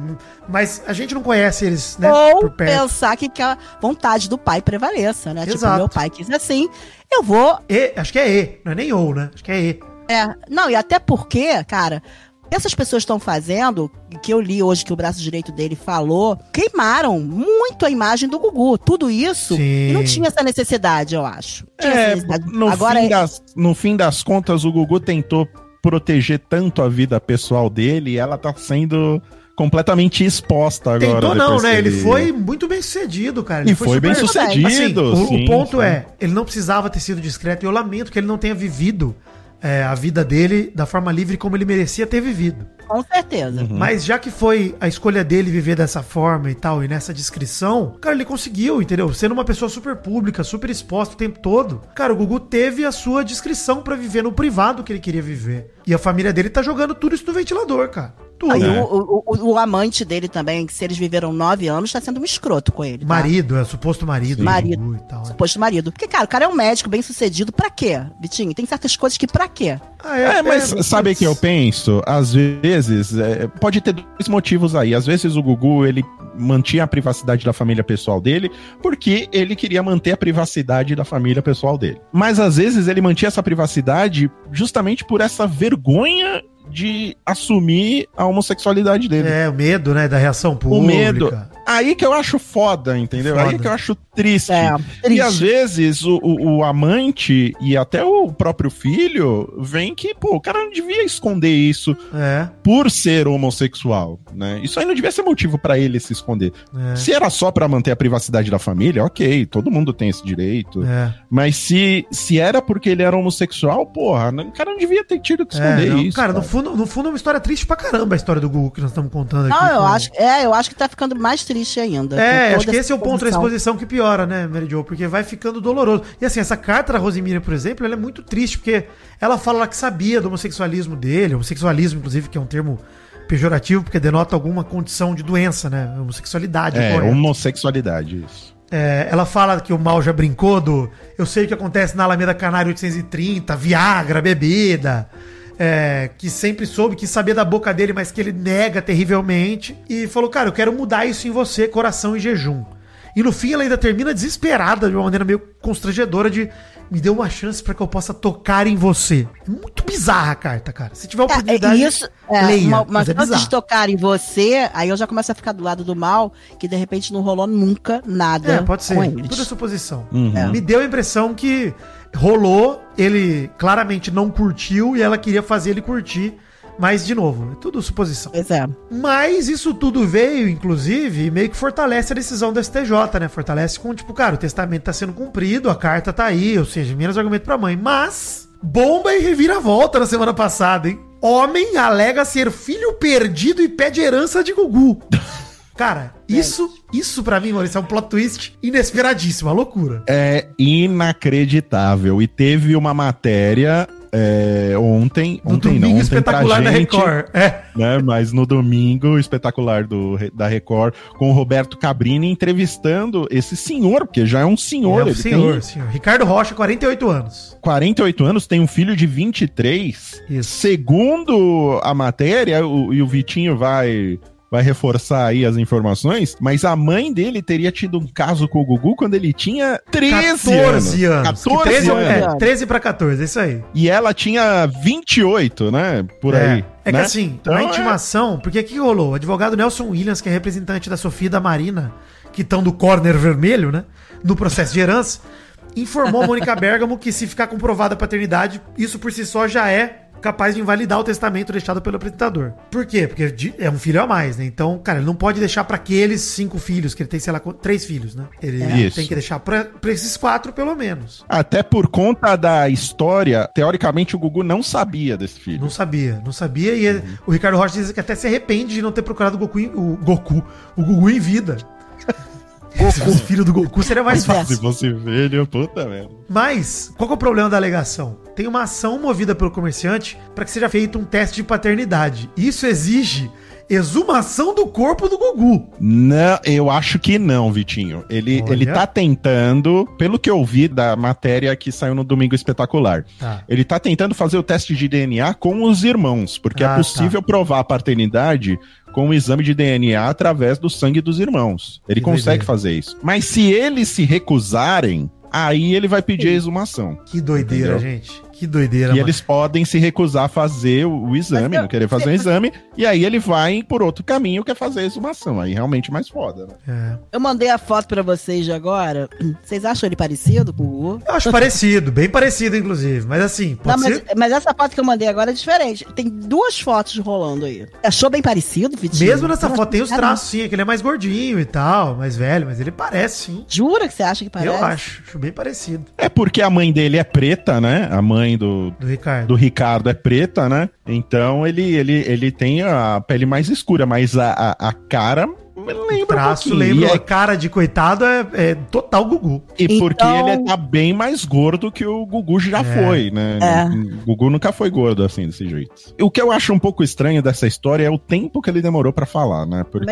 Mas a gente não conhece eles, né? ou por perto. pensar que, que a vontade do pai prevaleça, né? Tipo, Exato. meu pai quis assim, eu vou E, acho que é E, não é nem ou, né? Acho que é E. É, não, e até porque, cara, essas pessoas estão fazendo, que eu li hoje que o braço direito dele falou, queimaram muito a imagem do Gugu. Tudo isso, Sim. não tinha essa necessidade, eu acho. Tinha É, necessidade. no, Agora, fim das, no fim das contas, o Gugu tentou proteger tanto a vida pessoal dele e ela tá sendo completamente exposta agora. Tentou não, né? que Ele foi muito bem sucedido, cara. Ele E foi bem super- sucedido. Assim, o, sim, o ponto sim. é, ele não precisava ter sido discreto. E eu lamento que ele não tenha vivido é, a vida dele da forma livre como ele merecia ter vivido. Com certeza. Uhum. Mas já que foi a escolha dele viver dessa forma e tal, e nessa descrição, cara, ele conseguiu, entendeu? Sendo uma pessoa super pública, super exposta o tempo todo. Cara, o Gugu teve a sua descrição pra viver no privado que ele queria viver. E a família dele tá jogando tudo isso no ventilador, cara. Tudo. Aí É. o, o- o- o amante dele também, que se eles viveram nove anos, tá sendo um escroto com ele. tá? Marido, é suposto marido. do Marido. Gugu e tal. é. Suposto marido. Porque, cara, o cara é um médico bem sucedido. Pra quê, Vitinho? Tem certas coisas que pra quê? Ah, É, mas sabe o que eu penso? Às vezes, é, pode ter dois motivos aí. Às vezes o Gugu, ele mantinha a privacidade da família pessoal dele, porque ele queria manter a privacidade da família pessoal dele. Mas às vezes ele mantinha essa privacidade justamente por essa vergonha de assumir a homossexualidade dele. É, o medo, né, da reação pública. O medo. Aí que eu acho foda, entendeu? Foda. Aí que eu acho triste. É, E triste. às vezes o, o, o amante e até o próprio filho vem que, pô, o cara não devia esconder isso É, por ser homossexual, né? Isso aí não devia ser motivo pra ele se esconder. é, Se era só pra manter a privacidade da família, ok, todo mundo tem esse direito. é. Mas se, se era porque ele era homossexual, porra, o cara não devia ter tido que É, esconder não, isso. cara, no fundo, no fundo é uma história triste pra caramba a história do Gugu que nós estamos contando aqui. Não, eu com- acho, é, eu acho que tá ficando mais triste ainda. com É, acho que esse é o ponto da exposição. exposição que piora, né, Mary Jo? Porque vai ficando doloroso. E assim, essa carta da Rosemira, por exemplo, ela é muito triste, porque ela fala lá que sabia do homossexualismo dele, homossexualismo, inclusive, que é um termo pejorativo, porque denota alguma condição de doença, né? Homossexualidade. É, correto. homossexualidade, isso. É, ela fala que o mal já brincou do. Eu sei o que acontece na Alameda Canário 830, Viagra, bebida. É, que sempre soube, que sabia da boca dele, mas que ele nega terrivelmente. E falou, cara, eu quero mudar isso em você, coração e jejum. E no fim ela ainda termina desesperada, de uma maneira meio constrangedora, de me dê uma chance pra que eu possa tocar em você. É muito bizarra a carta, cara. Se tiver oportunidade, é, isso, é, leia. uma, uma mas é chance de tocar em você, aí eu já começo a ficar do lado do mal, que de repente não rolou nunca nada É, pode ser. com eles. Tudo é suposição. Uhum. É. Me deu a impressão que rolou, ele claramente não curtiu e ela queria fazer ele curtir. Mas, de novo, é tudo suposição. Pois é. Mas isso tudo veio, inclusive, e meio que fortalece a decisão do STJ, né? Fortalece com, tipo, cara, o testamento tá sendo cumprido, a carta tá aí, ou seja, menos argumento pra mãe. Mas, bomba e reviravolta na semana passada, hein? Homem alega ser filho perdido e pede herança de Gugu. [LAUGHS] Cara, isso, isso pra mim, Maurício, é um plot twist inesperadíssimo, uma loucura. É inacreditável. E teve uma matéria é, ontem, No ontem não, domingo ontem espetacular da gente, Record. É. né? Mas no domingo espetacular do, da Record, com o Roberto Cabrini entrevistando esse senhor, porque já é um senhor, é o ele senhor, tem senhor. Ricardo Rocha, 48 anos. 48 anos, tem um filho de 23. Isso. Segundo a matéria, o, e o Vitinho vai vai reforçar aí as informações, mas a mãe dele teria tido um caso com o Gugu quando ele tinha 13 14 anos. Que 14 13, anos. É, 13 pra 14, é isso aí. E ela tinha 28, né? Por é. aí. É né? que assim, Então, a é- intimação, porque o que rolou? O advogado Nelson Williams, que é representante da Sofia e da Marina, que estão do corner vermelho, né? No processo de herança, informou a Mônica [LAUGHS] Bergamo que se ficar comprovada a paternidade, isso por si só já é capaz de invalidar o testamento deixado pelo apresentador. Por quê? Porque é um filho a mais, né? Então, cara, ele não pode deixar pra aqueles cinco filhos, que ele tem, sei lá, três filhos, né? Ele Isso. tem que deixar pra, pra esses quatro, pelo menos. Até por conta da história, teoricamente o Gugu não sabia desse filho. Não sabia, não sabia. E ele- o Ricardo Rocha diz que até se arrepende de não ter procurado o Goku, em- o Goku, o Gugu em vida. Fosse filho do Goku, seria mais é. fácil. Se fosse velho, puta merda. Mas, qual que é o problema da alegação? Tem uma ação movida pelo comerciante para que seja feito um teste de paternidade. Isso exige exumação do corpo do Gugu. Não, eu acho que não, Vitinho. Ele, Olha. ele tá tentando, pelo que eu vi da matéria que saiu no Domingo Espetacular, Tá. ele tá tentando fazer o teste de DNA com os irmãos, porque Ah, é possível provar a paternidade com o exame de DNA através do sangue dos irmãos. Ele Que consegue doideira. fazer isso. Mas se eles se recusarem, aí ele vai pedir a exumação. Que doideira, Entendeu? gente. Que doideira, E mano. eles podem se recusar a fazer o, o exame, Mas eu- não querer fazer o exame, e aí ele vai por outro caminho que é fazer a exumação. Aí realmente mais foda, né? É. Eu mandei a foto pra vocês de agora. Vocês acham ele parecido com o Gugu? Eu acho parecido, bem parecido, inclusive. Mas assim, pode Não, mas, ser. mas essa foto que eu mandei agora é diferente. Tem duas fotos rolando aí. Achou bem parecido, Vitinho? Mesmo nessa Eu foto tem os traços, sim, é que ele é mais gordinho e tal, mais velho, mas ele parece, sim. Jura que você acha que parece? Eu acho, acho bem parecido. É porque a mãe dele é preta, né? A mãe do, Do Ricardo. do Ricardo é preta, né? Então ele, ele, ele tem a pele mais escura, mas a, a, a cara lembra O traço um lembra, E, a é- cara de coitado é, é total Gugu. e porque Então- ele tá bem mais gordo que o Gugu já É. foi, né? É. O Gugu nunca foi gordo assim, desse jeito. O que eu acho um pouco estranho dessa história é o tempo que ele demorou pra falar, né? Porque...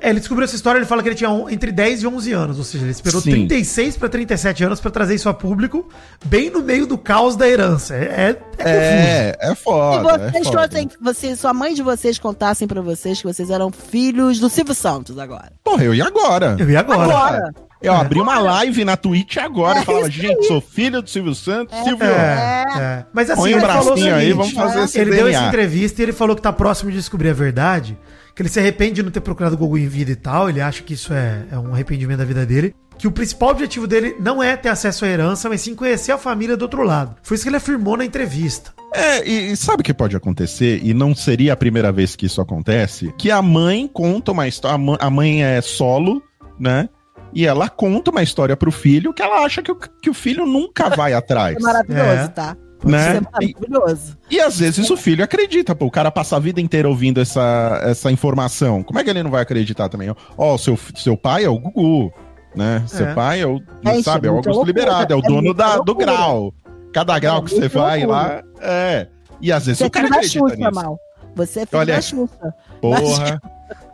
É, ele descobriu essa história, ele fala que ele tinha um- entre 10 e 11 anos, ou seja, ele esperou Sim. 36 pra 37 anos pra trazer isso a público, bem no meio do caos da herança. É, é, é confuso. É, é Se foda. é vocês foda. fossem, você, sua mãe de vocês contassem pra vocês que vocês eram filhos do Silvio Santos agora. Morreu, e agora? Eu ia agora. Agora! Eu É. abri uma live na Twitch agora É e falava, gente, sou filho do Silvio Santos, Silvio. É, é. Mas assim, Põe um ele falou o bracinho aí, seguinte, vamos fazer esse Ele deu essa entrevista e ele falou que tá próximo de descobrir a verdade, que ele se arrepende de não ter procurado o Gugu em vida e tal, ele acha que isso é, é um arrependimento da vida dele. Que o principal objetivo dele não é ter acesso à herança, mas sim conhecer a família do outro lado. Foi isso que ele afirmou na entrevista. É, e, e sabe o que pode acontecer? E não seria a primeira vez que isso acontece? Que a mãe conta uma história. a mã- A mãe é solo, né? E ela conta uma história pro filho que ela acha que o, que o filho nunca vai [LAUGHS] atrás. É maravilhoso, É. tá? Né? Isso é maravilhoso. E às vezes o filho acredita, pô. O cara passa a vida inteira ouvindo essa, essa informação. Como é que ele não vai acreditar também? Ó, seu, seu pai é o Gugu, né? Seu É. pai é o, Gente, sabe, é o muita Augusto loucura, Liberado, é o é dono da, do grau. Cada grau que você vai loucura. lá, é. E às vezes Você é o cara filho da acredita Xuxa, nisso. mal. Você é filho Olha, da Xuxa. Porra.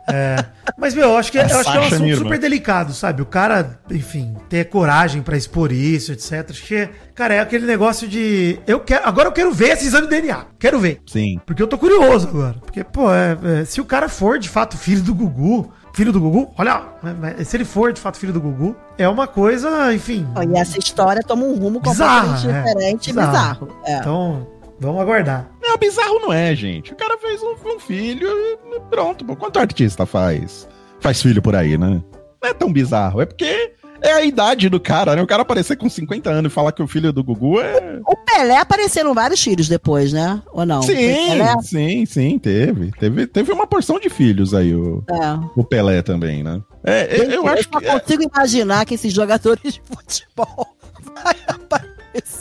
É. Mas, meu, eu acho que, A eu acho que é um assunto Nirman. super delicado, sabe? O cara, enfim, ter coragem pra expor isso, etc. Acho que, cara, é aquele negócio de. Eu quero, agora eu quero ver esse exame de DNA. Quero ver. Sim. Porque eu tô curioso agora. Porque, pô, é- é, se o cara for de fato filho do Gugu, filho do Gugu, olha, né, se ele for de fato filho do Gugu, é uma coisa, enfim. E essa história toma um rumo Bizarra, completamente é. diferente e Bizarra. bizarro. É. Então, vamos aguardar. Não, bizarro não é, gente. O cara fez um, um filho e pronto. Pô. Quanto artista faz? Faz filho por aí, né? Não é tão bizarro. É porque é a idade do cara, né? O cara aparecer com 50 anos e falar que o filho do Gugu é. O Pelé apareceram vários filhos depois, né? Ou não? Sim, Pelé? sim, sim, teve. teve. Teve uma porção de filhos aí, o, É. o Pelé também, né? É, eu, eu acho só que. é- consigo imaginar que esses jogadores de futebol [LAUGHS] vai aparecer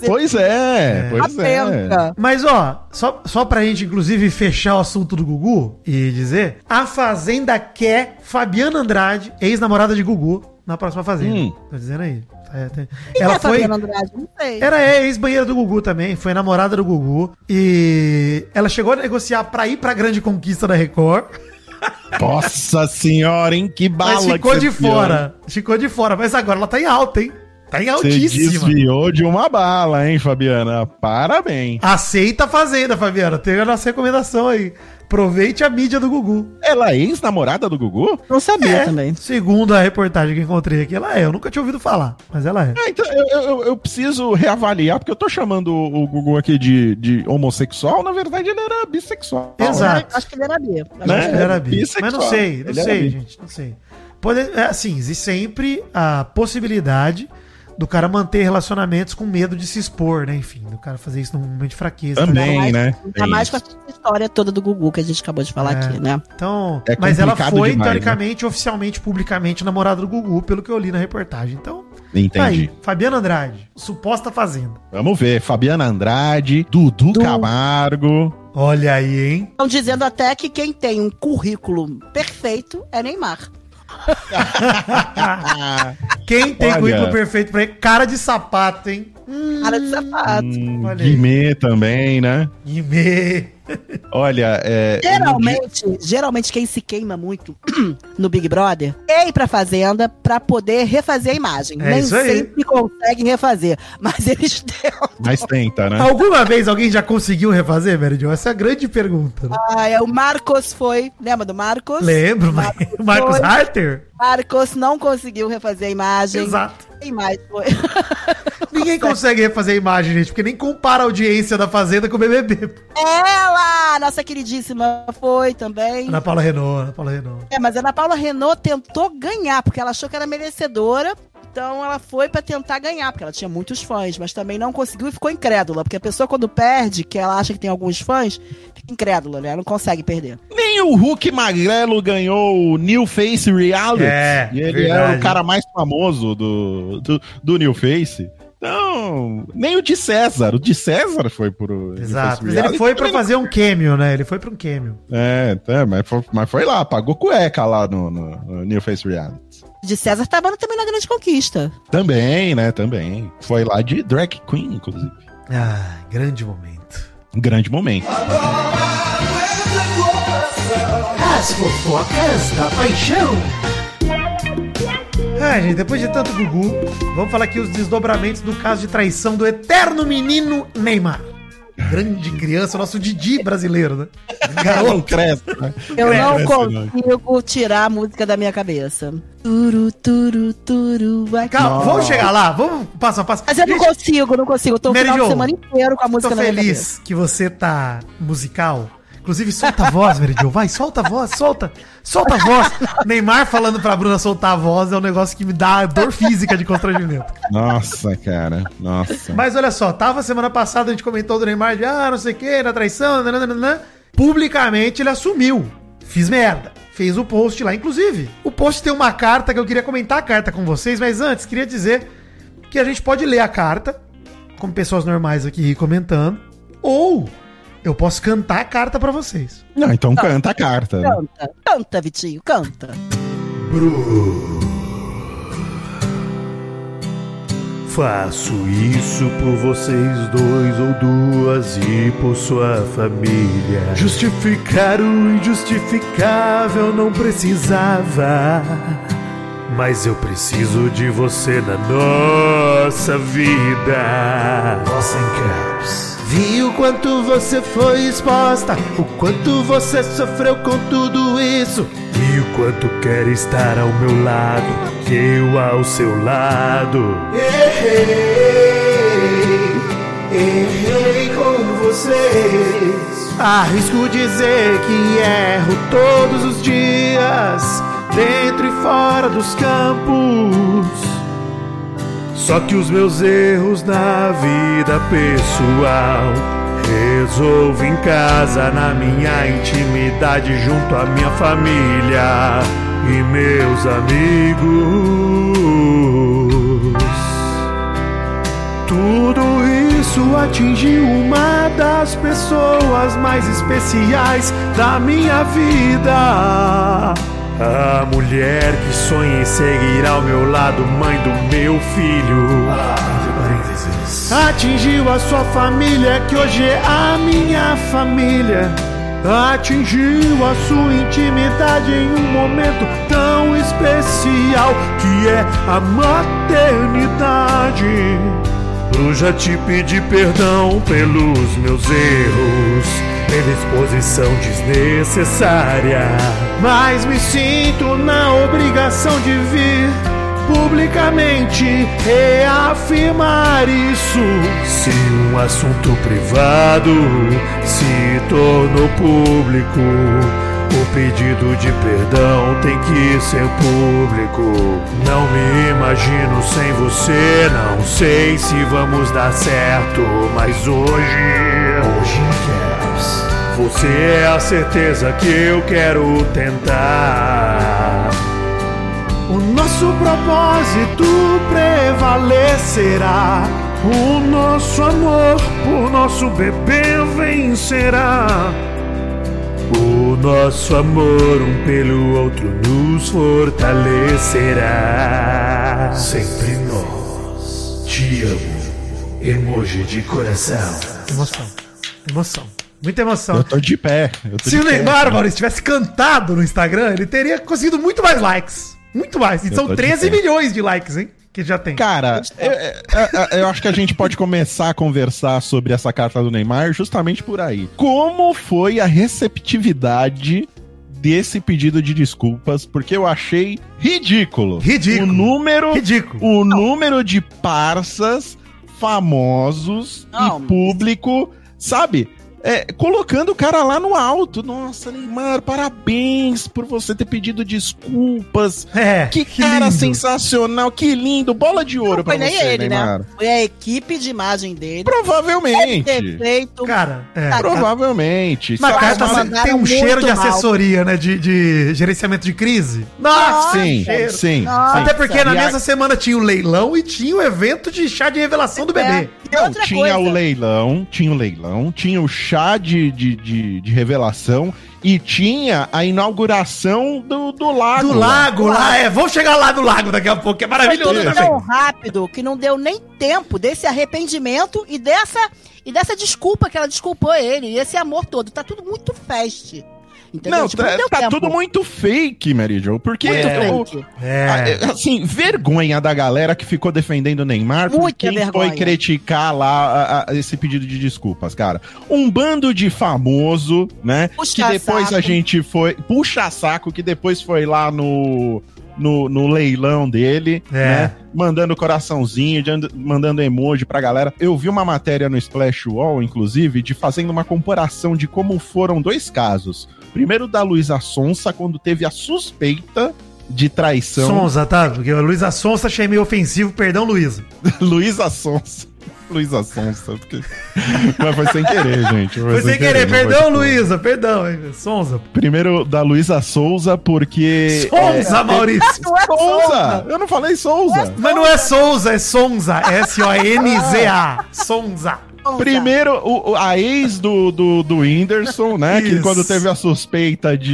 pois é, pois a é. Mas, ó, só, só pra gente, inclusive, fechar o assunto do Gugu e dizer: a Fazenda quer Fabiana Andrade, ex-namorada de Gugu, na próxima Fazenda. Hum. Tô dizendo aí. É, tem- Ela é foi. Fabiana Andrade? Não sei. Era ex-banheira do Gugu também, foi namorada do Gugu. E ela chegou a negociar pra ir pra grande conquista da Record, [LAUGHS] Nossa senhora, hein? Que bala mas ficou que de fora. Ficou de fora, mas agora ela tá em alta, hein? Tá em Você altíssima. desviou de uma bala, hein, Fabiana? Parabéns. Aceita a Fazenda, Fabiana. Tem a nossa recomendação aí. Aproveite a mídia do Gugu. Ela é ex-namorada do Gugu? Não sabia É, também. Segundo a reportagem que encontrei aqui, ela é. Eu nunca tinha ouvido falar, mas ela é. Ah, então eu, eu- eu preciso reavaliar, porque eu tô chamando o Gugu aqui de, de homossexual, na verdade ele era bissexual. Exato. Acho que ele era bi. Né? Acho que ele era bi. Bissexual. Mas não sei, não Ele sei, gente. Não sei. Pode, é assim, existe sempre a possibilidade do cara manter relacionamentos com medo de se expor, né? Enfim, do cara fazer isso num momento de fraqueza. Também, mais- né? Ainda mais com essa história toda do Gugu que a gente acabou de falar É. aqui, né? Então, É mas ela foi, demais, teoricamente, oficialmente, publicamente namorada do Gugu, pelo que eu li na reportagem. Então, tá Entendi. aí. Fabiana Andrade, suposta fazenda. Vamos ver. Fabiana Andrade, Dudu Du- Camargo. Olha aí, hein? Estão dizendo até que quem tem um currículo perfeito é Neymar. Quem tem Olha. currículo perfeito pra ele? Cara de sapato, hein? Cara de sapato. Hum. Guimê também, né? Guimê. [LAUGHS] Olha, é. Geralmente, geralmente quem se queima muito [CLEARS THROAT] no Big Brother é ir pra fazenda pra poder refazer a imagem. É Nem isso aí. sempre conseguem refazer, mas eles tentam. Mas tenta, né? Alguma vez alguém já conseguiu refazer, Meridion? Essa é a grande pergunta. Né? Ah, é, o Marcos foi, lembra do Marcos? Lembro, mas Marcos foi. Harter? Marcos não conseguiu refazer a imagem. Exato. Quem mais foi? [LAUGHS] Ninguém consegue refazer a imagem, gente, porque nem compara a audiência da Fazenda com o BBB. Ela, nossa queridíssima, foi também. Ana Paula Renault, Ana Paula Renault. É, mas a Ana Paula Renault tentou ganhar, porque ela achou que era merecedora. Então ela foi pra tentar ganhar, porque ela tinha muitos fãs, mas também não conseguiu e ficou incrédula. Porque a pessoa, quando perde, que ela acha que tem alguns fãs, fica incrédula, né? Ela não consegue perder. Nem o Hulk Magrelo ganhou o New Face Reality. É, e ele verdade. é o cara mais famoso do, do, do New Face. Então, nem o de César. O de César foi pro. Exato. Mas ele foi pra também fazer um cameo, né? Ele foi pra um cameo. não- É, é mas, foi, mas foi lá, pagou cueca lá no, no- no New Face Reality. De César tava no- também na Grande Conquista. Também, né? Também. Foi lá de drag queen, inclusive. Ah, grande momento. Um grande momento. As fofocas da paixão. Ah, gente, depois de tanto Gugu, vamos falar aqui os desdobramentos do caso de traição do eterno menino Neymar. Grande criança, nosso Didi brasileiro, né? Não Garoto. cresce, né? Eu É, não consigo tirar a música da minha cabeça. Turu, turu, turu. aqui. Calma, Nossa. vamos chegar lá, vamos passo a passo. Mas eu não consigo, não consigo. Eu tô o Mary final Jo, de semana inteiro com a Tô música na minha cabeça. feliz que você tá musical, Inclusive, solta a voz, Meridio. Vai, solta a voz, solta. Solta a voz. Neymar falando pra Bruna soltar a voz é um negócio que me dá dor física de constrangimento. Nossa, cara. Nossa. Mas olha só, tava semana passada, a gente comentou do Neymar de ah, não sei o que, na traição, nananana. Publicamente ele assumiu. Fiz merda. Fez o post lá. Inclusive, o post tem uma carta que eu queria comentar a carta com vocês, mas antes, queria dizer que a gente pode ler a carta, como pessoas normais aqui comentando, ou eu posso cantar a carta pra vocês. Não, então canta a carta. Canta, canta, Vitinho, canta. Faço isso por vocês dois ou duas e por sua família. Justificar o injustificável não precisava. Mas eu preciso de você na nossa vida. Nossa Caps. Vi o quanto você foi exposta, o quanto você sofreu com tudo isso. E o quanto quer estar ao meu lado, eu ao seu lado. Errei, errei com vocês. Arrisco dizer que erro todos os dias, dentro e fora dos campos. Só que os meus erros na vida pessoal resolvo em casa, na minha intimidade, junto à minha família e meus amigos. Tudo isso atingiu uma das pessoas mais especiais da minha vida. A mulher que sonha em seguir ao meu lado, mãe do meu filho. Atingiu a sua família, que hoje é a minha família. Atingiu a sua intimidade em um momento tão especial que é a maternidade. Eu já te pedi perdão pelos meus erros, pela exposição desnecessária. Mas me sinto na obrigação de vir publicamente reafirmar isso. Se um assunto privado se tornou público, o pedido de perdão tem que ser público. Não me imagino sem você, não sei se vamos dar certo, mas hoje, hoje você é a certeza que eu quero tentar. O nosso propósito prevalecerá. O nosso amor por nosso bebê vencerá. O nosso amor um pelo outro nos fortalecerá. Sempre nós. Te amo. Emoji de coração. Emoção. Emoção. Muita emoção. Eu tô de pé. eu tô Se de o pé. Neymar, Maurício, tivesse cantado no Instagram, ele teria conseguido muito mais likes. Muito mais. E Eu são tô de 13 pé. milhões de likes, hein? Que já tem. Cara, eu, eu- eu acho que a gente pode começar a conversar sobre essa carta do Neymar justamente por aí. Como foi a receptividade desse pedido de desculpas? Porque eu achei ridículo. Ridículo. O número, Ridículo. o número de parças famosos Não, e público, sabe? É, colocando o cara lá no alto. Nossa, Neymar, parabéns por você ter pedido desculpas. É. Que, cara lindo. sensacional, que lindo. Bola de ouro Não pra foi nem você, ele, Neymar. né? Foi a equipe de imagem dele. Deve Provavelmente. feito. Cara, é. Tá, Provavelmente. Mas cara, tá- tem um cheiro de muito mal. assessoria, né? De, de gerenciamento de crise. Nossa, Sim, cheiro. sim, Nossa. Até porque na E a- mesma semana tinha o leilão e tinha o evento de chá de revelação do bebê. E Não, tinha coisa, o leilão, tinha o leilão, tinha o chá de, de, de, de revelação e tinha a inauguração do, do lago. Do lago lá, é. Vamos chegar lá do lago daqui a pouco, que é Foi maravilhoso tudo também. tão rápido que não deu nem tempo desse arrependimento e dessa, e dessa desculpa que ela desculpou ele. E esse amor todo. Tá tudo muito feste. Entendeu? Não, Tipo, tá, tá tudo muito fake, Mary Jo, porque Muito o- fake. É. Ah, Assim, vergonha da galera que ficou defendendo o Neymar Muita quem vergonha. foi criticar lá a- a- esse pedido de desculpas, cara. Um bando de famoso, né? Puxa que depois saco. a gente foi. Puxa saco, que depois foi lá no. no, no leilão dele, É. né? Mandando coraçãozinho, mandando emoji pra galera. Eu vi uma matéria no Splash Wall, inclusive, de fazendo uma comparação de como foram dois casos. Primeiro da Luísa Sonsa, quando teve a suspeita de traição. Sonza, tá? Porque o Luísa Sonza achei meio ofensivo, perdão, Luísa. [LAUGHS] Luísa Sonsa. Luísa Sonsa. Porque... [LAUGHS] Mas foi sem querer, gente. Foi sem querer, não foi perdão, Luísa, perdão, hein, Sonza. Primeiro da Luísa Souza, porque. Sonza, Maurício. Não é Souza! Eu não falei Souza! Mas não é Souza, é Sonza. S-O-N-Z-A. Sonza. Primeiro, o- o- a ex do, do, do Whindersson, né? Que Isso. quando teve a suspeita de,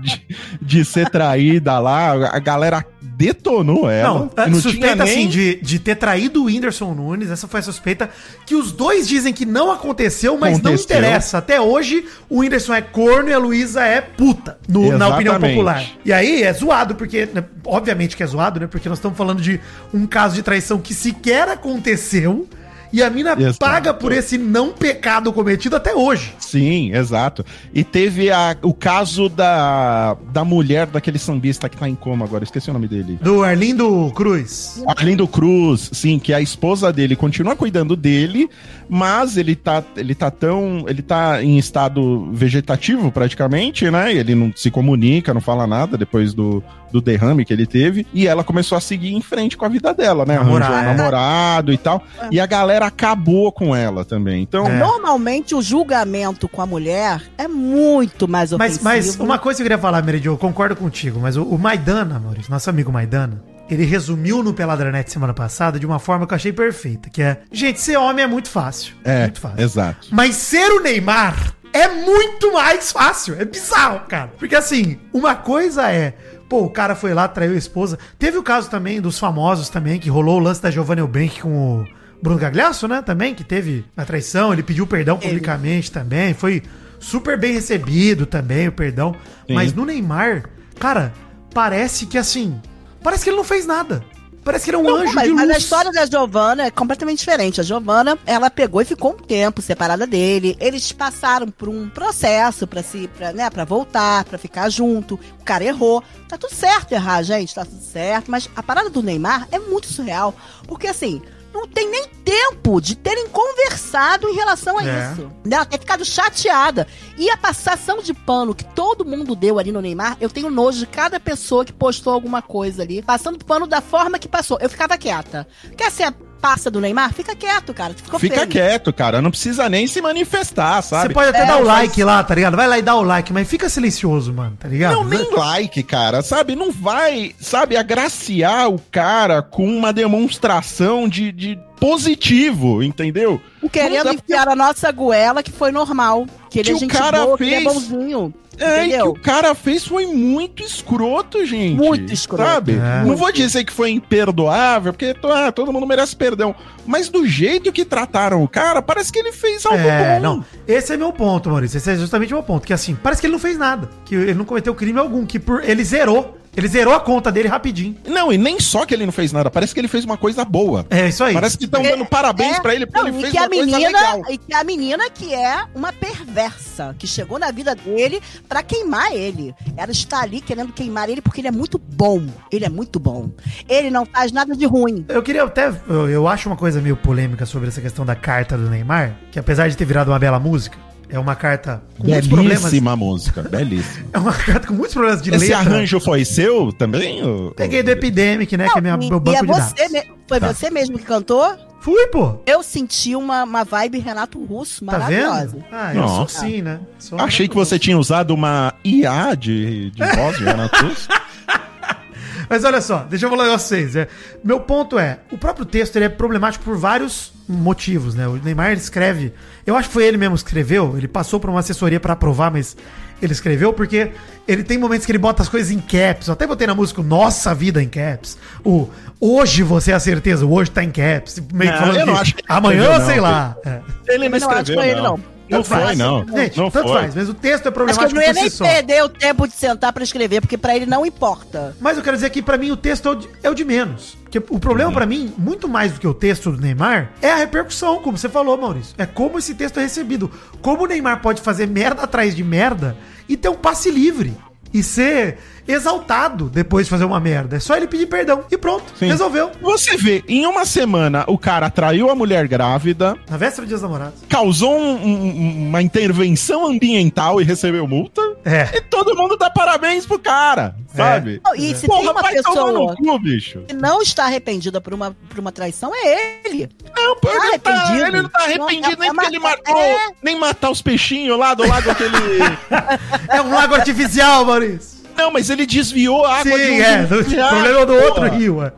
de, de ser traída lá, a galera detonou ela. Não, a E suspeita assim de, de ter traído o Whindersson Nunes, essa foi a suspeita que os dois dizem que não aconteceu, mas não Aconteceu. interessa. Até hoje, o Whindersson é corno e a Luísa é puta, no- na opinião popular. E aí é zoado, porque, né, obviamente que é zoado, né? Porque nós estamos falando de um caso de traição que sequer aconteceu. E a mina Exato. paga por esse não pecado cometido até hoje. Sim, exato. E teve a, o caso da, da mulher daquele sambista que tá em coma agora, esqueci o nome dele. Do Arlindo Cruz. Arlindo Cruz, sim, que a esposa dele continua cuidando dele, mas ele tá, ele tá tão. Ele tá em estado vegetativo praticamente, né? Ele não se comunica, não fala nada depois do, do derrame que ele teve. E ela começou a seguir em frente com a vida dela, né? Arranjou um é. namorado e tal. E a galera acabou com ela também. Então, É. Normalmente o julgamento com a mulher é muito mais Mas, ofensivo. mas uma coisa que eu queria falar, Meridio, eu concordo contigo, mas o, o Maidana, Maurício, nosso amigo Maidana, ele resumiu no Peladranet semana passada de uma forma que eu achei perfeita, que é, gente, ser homem é muito fácil. é, muito fácil. exato. Mas ser o Neymar é muito mais fácil. É bizarro, cara. Porque assim, uma coisa é. Pô, o cara foi lá, traiu a esposa. Teve o caso também dos famosos também, que rolou o lance da Giovanna Eubank com o Bruno Gagliasso, né? Também, que teve a traição. Ele pediu perdão publicamente também. Foi super bem recebido também, o perdão. Sim. Mas no Neymar, cara, parece que assim. Parece que ele não fez nada. Parece que é um Não, anjo mas, de luz. mas a história da Giovanna é completamente diferente. A Giovanna, ela pegou e ficou um tempo separada dele. Eles passaram por um processo pra se, pra, né, para voltar, pra ficar junto. O cara errou. Tá tudo certo errar, gente, tá tudo certo. Mas a parada do Neymar é muito surreal, porque assim, não tem nem tempo de terem conversado em relação a É. isso. Ela ter ficado chateada. E a passação de pano que todo mundo deu ali no Neymar, eu tenho nojo de cada pessoa que postou alguma coisa ali, passando pano da forma que passou. Eu ficava quieta. Quer ser a passa do Neymar? Fica quieto, cara. Ficou Fica feio. quieto, cara. Não precisa nem se manifestar, Você sabe? pode até É, dar o like lá, tá ligado? Vai lá e dá o like, mas fica silencioso, mano, tá ligado? Não, nem like, cara, sabe? Não vai, sabe, agraciar o cara com uma demonstração de, de positivo, entendeu? Querendo dá- enfiar a nossa goela, que foi normal. Que ele Que é o gente cara boa, que ele é fez. bonzinho. É, e que o cara fez foi muito escroto, gente. Muito escroto. Sabe? É. Não vou dizer que foi imperdoável, porque ah, todo mundo merece perdão. Mas do jeito que trataram o cara, parece que ele fez algo É, bom. não. Esse é meu ponto, Maurício. Esse é justamente o meu ponto. Que assim, parece que ele não fez nada. Que ele não cometeu crime algum. Que por ele zerou. Ele zerou a conta dele rapidinho. Não, e nem só que ele não fez nada, parece que ele fez uma coisa boa. É isso aí. Parece que estão dando parabéns É, pra ele, porque Não, ele fez que uma a coisa menina, legal. e que a menina que é uma perversa, que chegou na vida dele pra queimar ele. Ela está ali querendo queimar ele porque ele é muito bom. Ele é muito bom. Ele não faz nada de ruim. Eu queria até. Eu, eu acho uma coisa meio polêmica sobre essa questão da carta do Neymar. Que apesar de ter virado uma bela música, é uma carta com muitos problemas. Belíssima música, belíssima. [LAUGHS] É uma carta com muitos problemas de Esse letra. arranjo foi seu também? ô- Peguei do Epidemic, né? que é minha, Não, e- meu e banco é de você, dados. me- foi Tá. você mesmo que cantou? Fui, pô. Eu senti uma, uma vibe Renato Russo Tá maravilhosa. vendo? Ah, eu sou Nossa. sim, né? Sou Achei que você tinha usado uma IA de, de voz, de Renato Russo. [LAUGHS] Mas olha só, deixa eu falar pra vocês. É, meu ponto é, o próprio texto ele é problemático por vários motivos, né? O Neymar escreve, eu acho que foi ele mesmo que escreveu, ele passou por uma assessoria pra aprovar, mas ele escreveu porque ele tem momentos que ele bota as coisas em caps. Eu até botei na música Nossa Vida em caps. O Hoje você é a certeza, o hoje tá em caps. Meio que Não, falando eu não que acho que ele amanhã, escreveu, sei não, lá. É. Ele não não acho que escreveu, foi ele, não. Não Tanto foi, faz. não. Gente, não tanto foi. faz, mas o texto é Acho que problemático ele não ia nem si só. perder o tempo de sentar pra escrever, porque pra ele não importa. Mas eu quero dizer que pra mim o texto é o de, é o de menos. Porque o problema pra mim, muito mais do que o texto do Neymar, é a repercussão, como você falou, Maurício. É como esse texto é recebido. Como o Neymar pode fazer merda atrás de merda e ter um passe livre. E ser. Exaltado depois de fazer uma merda. É só ele pedir perdão e pronto, Sim. resolveu. Você vê, em uma semana, o cara traiu a mulher grávida, Na véspera dos namorados. causou um- um- uma intervenção ambiental e recebeu multa. É. E todo mundo dá parabéns pro cara, sabe? Não, E se tem Porra, uma vai tomar no pessoa cu, bicho. que não está arrependida por uma, por uma traição, é ele. Não, pô, ele, não tá, arrependido. ele não tá arrependido Não, nem é porque uma- ele matou, é. nem matar os peixinhos lá do lago aquele... [LAUGHS] É um lago artificial, Maurício. Não, mas ele desviou a água Sim, de um- é. de Do, um o riacho, problema é do outro porra. rio, é.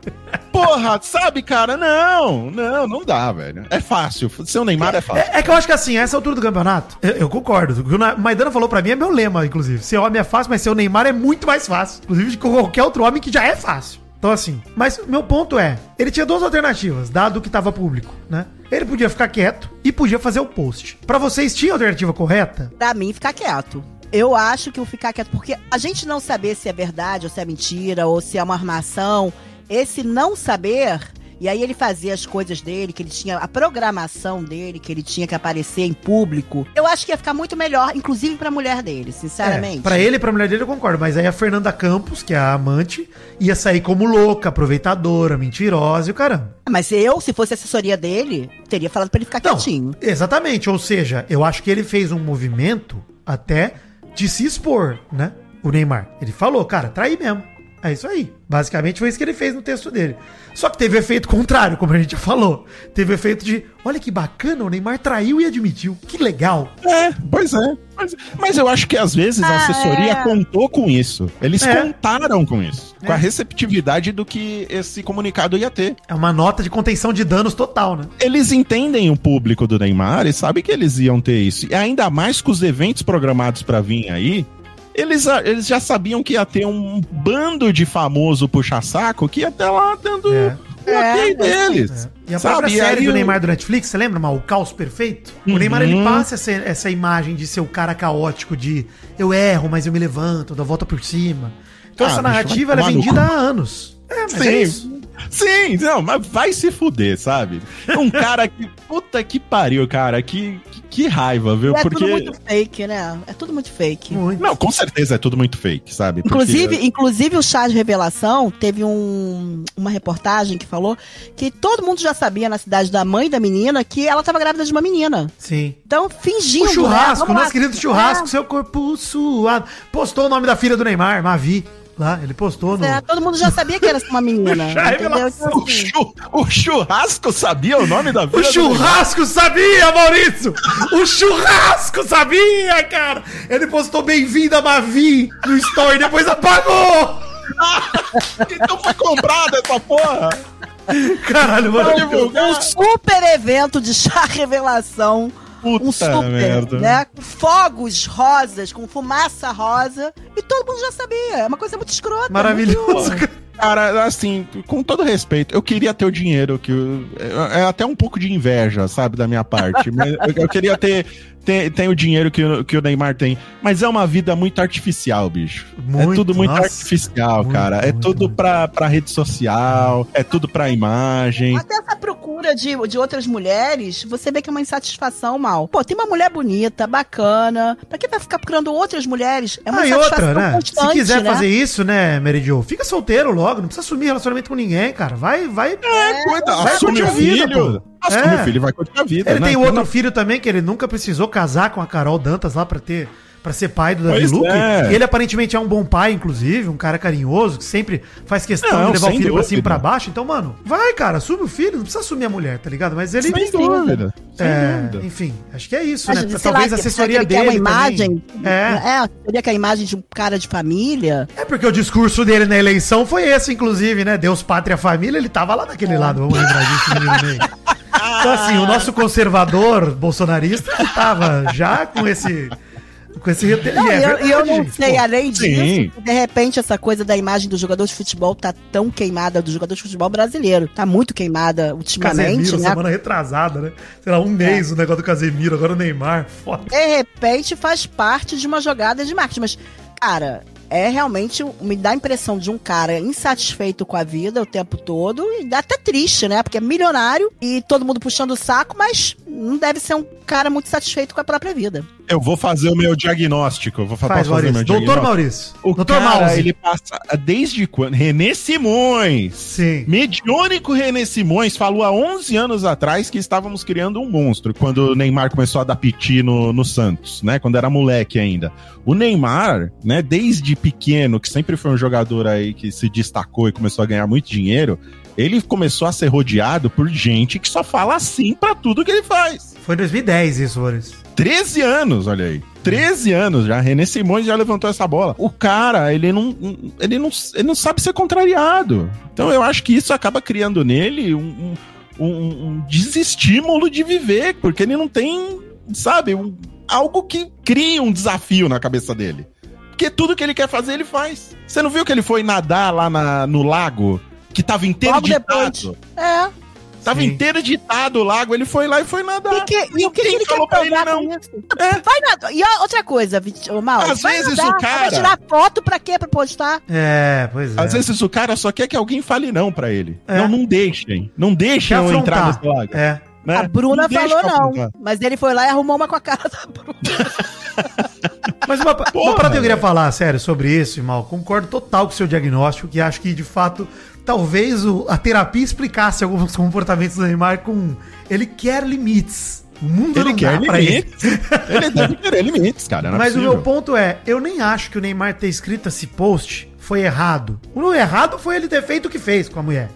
Porra, sabe, cara? Não, não, não dá, velho. É fácil. Ser o Neymar é fácil. É, é que eu acho que assim, a essa altura do campeonato, eu, eu concordo. O que o Na- Maidana falou pra mim é meu lema, inclusive. Ser homem é fácil, mas ser o Neymar é muito mais fácil. Inclusive de qualquer outro homem que já é fácil. Então, assim. Mas meu ponto é: ele tinha duas alternativas, dado que tava público, né? Ele podia ficar quieto e podia fazer o post. Pra vocês, tinha alternativa correta? Pra mim, ficar quieto. Eu acho que o ficar quieto, porque a gente não saber se é verdade ou se é mentira ou se é uma armação, esse não saber, e aí ele fazia as coisas dele, que ele tinha a programação dele, que ele tinha que aparecer em público, eu acho que ia ficar muito melhor, inclusive pra mulher dele, sinceramente. É, pra ele e pra mulher dele eu concordo, mas aí a Fernanda Campos, que é a amante, ia sair como louca, aproveitadora, mentirosa e o caramba. Mas eu, se fosse assessoria dele, teria falado pra ele ficar Não, quietinho. exatamente, ou seja, eu acho que ele fez um movimento até de se expor, né? O Neymar. Ele falou, cara, traí mesmo. É isso aí. Basicamente foi isso que ele fez no texto dele. Só que teve efeito contrário, como a gente já falou. Teve efeito de, olha que bacana, o Neymar traiu e admitiu. Que legal. É, pois é. Mas, mas eu acho que às vezes a Ah, assessoria é. contou com isso. Eles É. contaram com isso. Com a É. receptividade do que esse comunicado ia ter. É uma nota de contenção de danos total, né? Eles entendem o público do Neymar e sabem que eles iam ter isso. E ainda mais com os eventos programados pra vir aí. Eles, eles já sabiam que ia ter um bando de famoso puxa-saco que ia estar lá dando É. o ok É, deles. E a Sabe? própria série do o- Neymar do Netflix, você lembra, mal? O Caos Perfeito? O Uhum. Neymar, ele passa essa, essa imagem de ser o cara caótico, de eu erro, mas eu me levanto, dou a volta por cima. Então Ah, essa bicho, narrativa ela é vendida há anos. É, mas Sim. é isso. Sim, não, mas vai se fuder, sabe? Um [LAUGHS] cara que. Puta que pariu, cara. Que, que, que raiva, viu? É Porque. tudo muito fake, né? É tudo muito fake. Muito. Não, com certeza é tudo muito fake, sabe? Porque- Inclusive, inclusive o chá de revelação teve um- uma reportagem que falou que todo mundo já sabia na cidade da mãe da menina que ela tava grávida de uma menina. Sim. Então, fingindo. O churrasco, né? Nosso querido churrasco, seu corpo suado. Postou o nome da filha do Neymar, Mavi. Lá, ele postou no. É, todo mundo já sabia que era uma menina. [LAUGHS] Já revelação. Então, O, assim, chu- o churrasco sabia o nome da O filha do churrasco sabia, Maurício! O churrasco sabia, cara! Ele postou bem-vinda, Mavi, no story, depois apagou! [LAUGHS] Então foi comprada essa porra! Caralho, mano. um super evento de chá revelação. Puta um super, merda. né? Com fogos rosas, com fumaça rosa. E todo mundo já sabia. É uma coisa muito escrota. Maravilhoso. muito- [LAUGHS] Cara, assim, com todo respeito, eu queria ter o dinheiro que. eu- É é até um pouco de inveja, sabe, da minha parte. mas eu, eu queria ter, ter, ter o dinheiro que, o- que o Neymar tem. Mas é uma vida muito artificial, bicho. é Muito, tudo muito nossa. artificial, Muito, cara. É muito, tudo muito. Pra, pra rede social, é tudo pra imagem. Até essa procura de, de outras mulheres, você vê que é uma insatisfação mal. Pô, tem uma mulher bonita, bacana. Pra que vai ficar procurando outras mulheres? É uma Ah, e outra, né? Se quiser né? fazer isso, né, Mary Jo, fica solteiro logo, não precisa assumir relacionamento com ninguém, cara. Vai, vai. É, cuida, vai assume o a vida, filho. pô. Assume É. o filho vai curtir a vida. Ele né? tem outro filho também, que ele nunca precisou casar com a Carol Dantas lá pra ter. Pra ser pai do Davi Pois Luke. é. Ele aparentemente é um bom pai, inclusive, um cara carinhoso, que sempre faz questão Não, de levar o sem filho pra cima e dúvida. pra baixo. Então, mano, vai, cara, assume o filho, não precisa assumir a mulher, tá ligado? Mas ele. Sem dúvida. Sem É, dúvida. enfim, acho que é isso, Mas, né? sei Talvez lá, a assessoria que dele. ele quer uma imagem. também. É. É, seria que a imagem de um cara de família. É porque o discurso dele na eleição foi esse, inclusive, né? Deus, pátria, família, ele tava lá daquele lado, vamos lembrar disso, menino. Então, assim, o nosso conservador bolsonarista ele tava já com esse. Com esse Não, E é e eu, eu não sei, além disso, Sim. de repente essa coisa da imagem do jogador de futebol tá tão queimada, do jogador de futebol brasileiro. Tá muito queimada ultimamente, Casemiro, né? semana retrasada, né? Sei lá, um mês o negócio do Casemiro, agora o Neymar. Foda. De repente faz parte de uma jogada de marketing. Mas, cara, é realmente. Me dá a impressão de um cara insatisfeito com a vida o tempo todo. E dá até triste, né? Porque é milionário e todo mundo puxando o saco, mas não deve ser um cara muito satisfeito com a própria vida. Eu vou fazer o meu diagnóstico. Vou fa- Faz, fazer o Maurício. Doutor? Maurício. O Doutor cara, Mouse. ele passa desde quando? René Simões. Sim. Mediônico René Simões falou há 11 anos atrás que estávamos criando um monstro quando o Neymar começou a dar piti no, no Santos, né? Quando era moleque ainda. O Neymar, né, desde pequeno, que sempre foi um jogador aí que se destacou e começou a ganhar muito dinheiro, ele começou a ser rodeado por gente que só fala assim pra tudo que ele faz. Foi em 2010 isso, Maurício. 13 anos, olha aí. 13 anos já. René Simões já levantou essa bola. O cara, ele não, ele não, ele não sabe ser contrariado. Então eu acho que isso acaba criando nele um, um, um- um desestímulo de viver, porque ele não tem, sabe, um- algo que cria um desafio na cabeça dele. Porque tudo que ele quer fazer, ele faz. Você não viu que ele foi nadar lá na- no lago? Que tava inteiro Logo ditado? depois. É. Tava Sim. inteiro ditado o lago, ele foi lá e foi nadar. E, que- e o que, que ele quer falou pra ele, não. com isso? Vai nada. E outra coisa, Mal, Às vai vezes nadar, o cara- Vai tirar foto pra quê? Pra postar? É, pois é. Às vezes o cara só quer que alguém fale não pra ele. É. Não, não deixem. Não deixem eu entrar nesse lago. É. né? A Bruna deixa falou não. afrontar. Mas ele foi lá e arrumou uma com a cara da Bruna. [LAUGHS] Mas uma, Porra, uma parada que eu queria falar, sério, sobre isso, Mal. Concordo total com o seu diagnóstico, que acho que, de fato, talvez o- a terapia explicasse alguns comportamentos do Neymar com... Ele quer limites. O mundo Ele não quer dá pra ele. limites. ele deve querer limites, cara. é Mas o meu ponto é, eu nem acho que o Neymar ter escrito esse post foi errado. O errado foi ele ter feito o que fez com a mulher.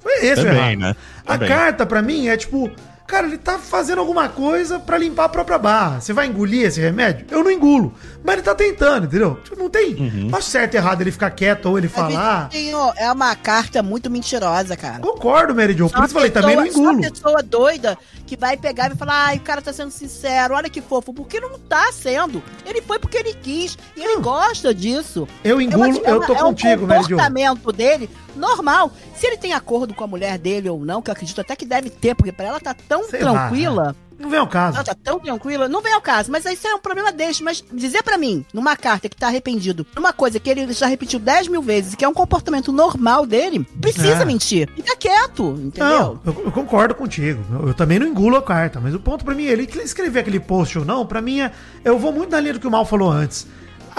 Foi esse o Também, errado. né? A carta, pra mim, é tipo... Cara, ele tá fazendo alguma coisa pra limpar a própria barra. Você vai engolir esse remédio? Eu não engulo. Mas ele tá tentando, entendeu? Tipo, não tem... Uhum. Não acho certo e errado ele ficar quieto ou ele falar... É uma carta muito mentirosa, cara. Concordo, Mary Jo. Por isso eu falei, também não engulo. uma pessoa doida que vai pegar e vai falar, ai, o cara tá sendo sincero, olha que fofo. Porque não tá sendo. Ele foi porque ele quis. E ele gosta disso. Eu É engulo, uma- é eu tô é contigo, um Mary Jo. comportamento dele normal. Se ele tem acordo com a mulher dele ou não, que eu acredito até que deve ter, porque pra ela tá tão Sei lá, tranquila. Não vem ao caso. Ela tá tão tranquila, não vem ao caso, mas isso é um problema deles. Mas dizer pra mim, numa carta que tá arrependido, uma coisa que ele já repetiu 10 mil vezes, que é um comportamento normal dele, precisa É. mentir. Fica quieto, entendeu? Não, eu, eu concordo contigo. Eu, eu também não engulo a carta, mas o ponto pra mim, ele que escrever aquele post ou não, pra mim é. Eu vou muito na linha do que o Mal falou antes.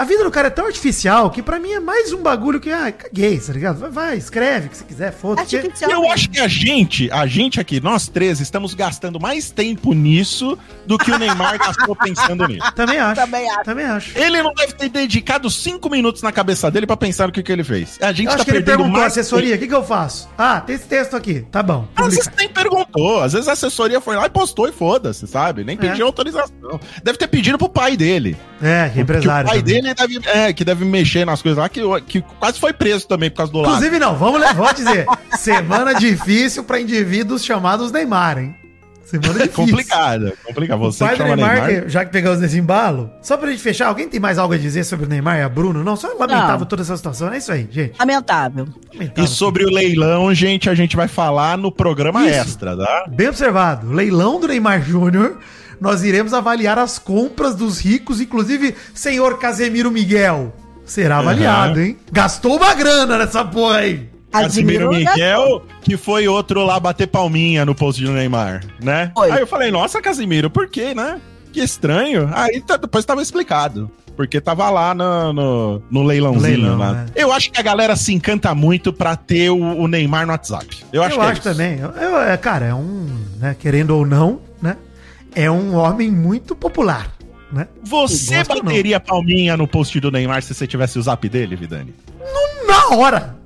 A vida do cara é tão artificial que pra mim é mais um bagulho que, ah, caguei, tá ligado? Vai, vai escreve o que você quiser, foda-se. Eu acho que a gente, a gente aqui, nós três, estamos gastando mais tempo nisso do que o Neymar gastou [LAUGHS] pensando nisso. Também acho. Também acho. Também acho. Ele não deve ter dedicado cinco minutos na cabeça dele pra pensar no que, que ele fez. A gente Eu acho tá que ele perguntou à mais assessoria, o que, que eu faço? Ah, tem esse texto aqui, tá bom. Às publica. vezes nem perguntou, às vezes a assessoria foi lá e postou e foda-se, sabe? Nem pediu É. autorização. Deve ter pedido pro pai dele. É, que Que o empresário. pai também. dele deve, é, que deve mexer nas coisas lá, que, que quase foi preso também por causa do lado. Inclusive, não, vamos, vou dizer. [LAUGHS] Semana difícil pra indivíduos chamados Neymar, hein? Semana É difícil. complicado, complicado. O Você pai que chama Neymar, Neymar, que- já que pegamos nesse embalo, só pra gente fechar, alguém tem mais algo a dizer sobre o Neymar e a Bruno? Não, só lamentável Não. toda essa situação. É isso aí, gente. Lamentável. Lamentável. E sobre o leilão, gente, a gente vai falar no programa Isso. extra, tá? Bem observado. Leilão do Neymar Júnior. Nós iremos avaliar as compras dos ricos, inclusive senhor Casemiro Miguel. Será avaliado, hein? Gastou uma grana nessa porra aí. Casimiro Admiro- Miguel, que foi outro lá bater palminha no post do Neymar, né? Foi. Aí eu falei, nossa, Casimiro, por quê, né? Que estranho. Aí depois tava explicado. Porque tava lá no, no, no leilãozinho Leilão, lá. né? Eu acho que a galera se encanta muito pra ter o, o Neymar no WhatsApp. Eu Eu acho acho, que é isso. também. Eu- eu- é, cara, é um, né, querendo ou não? É um homem muito popular, né? Você bateria palminha no post do Neymar se você tivesse o zap dele, Vidani? Na hora!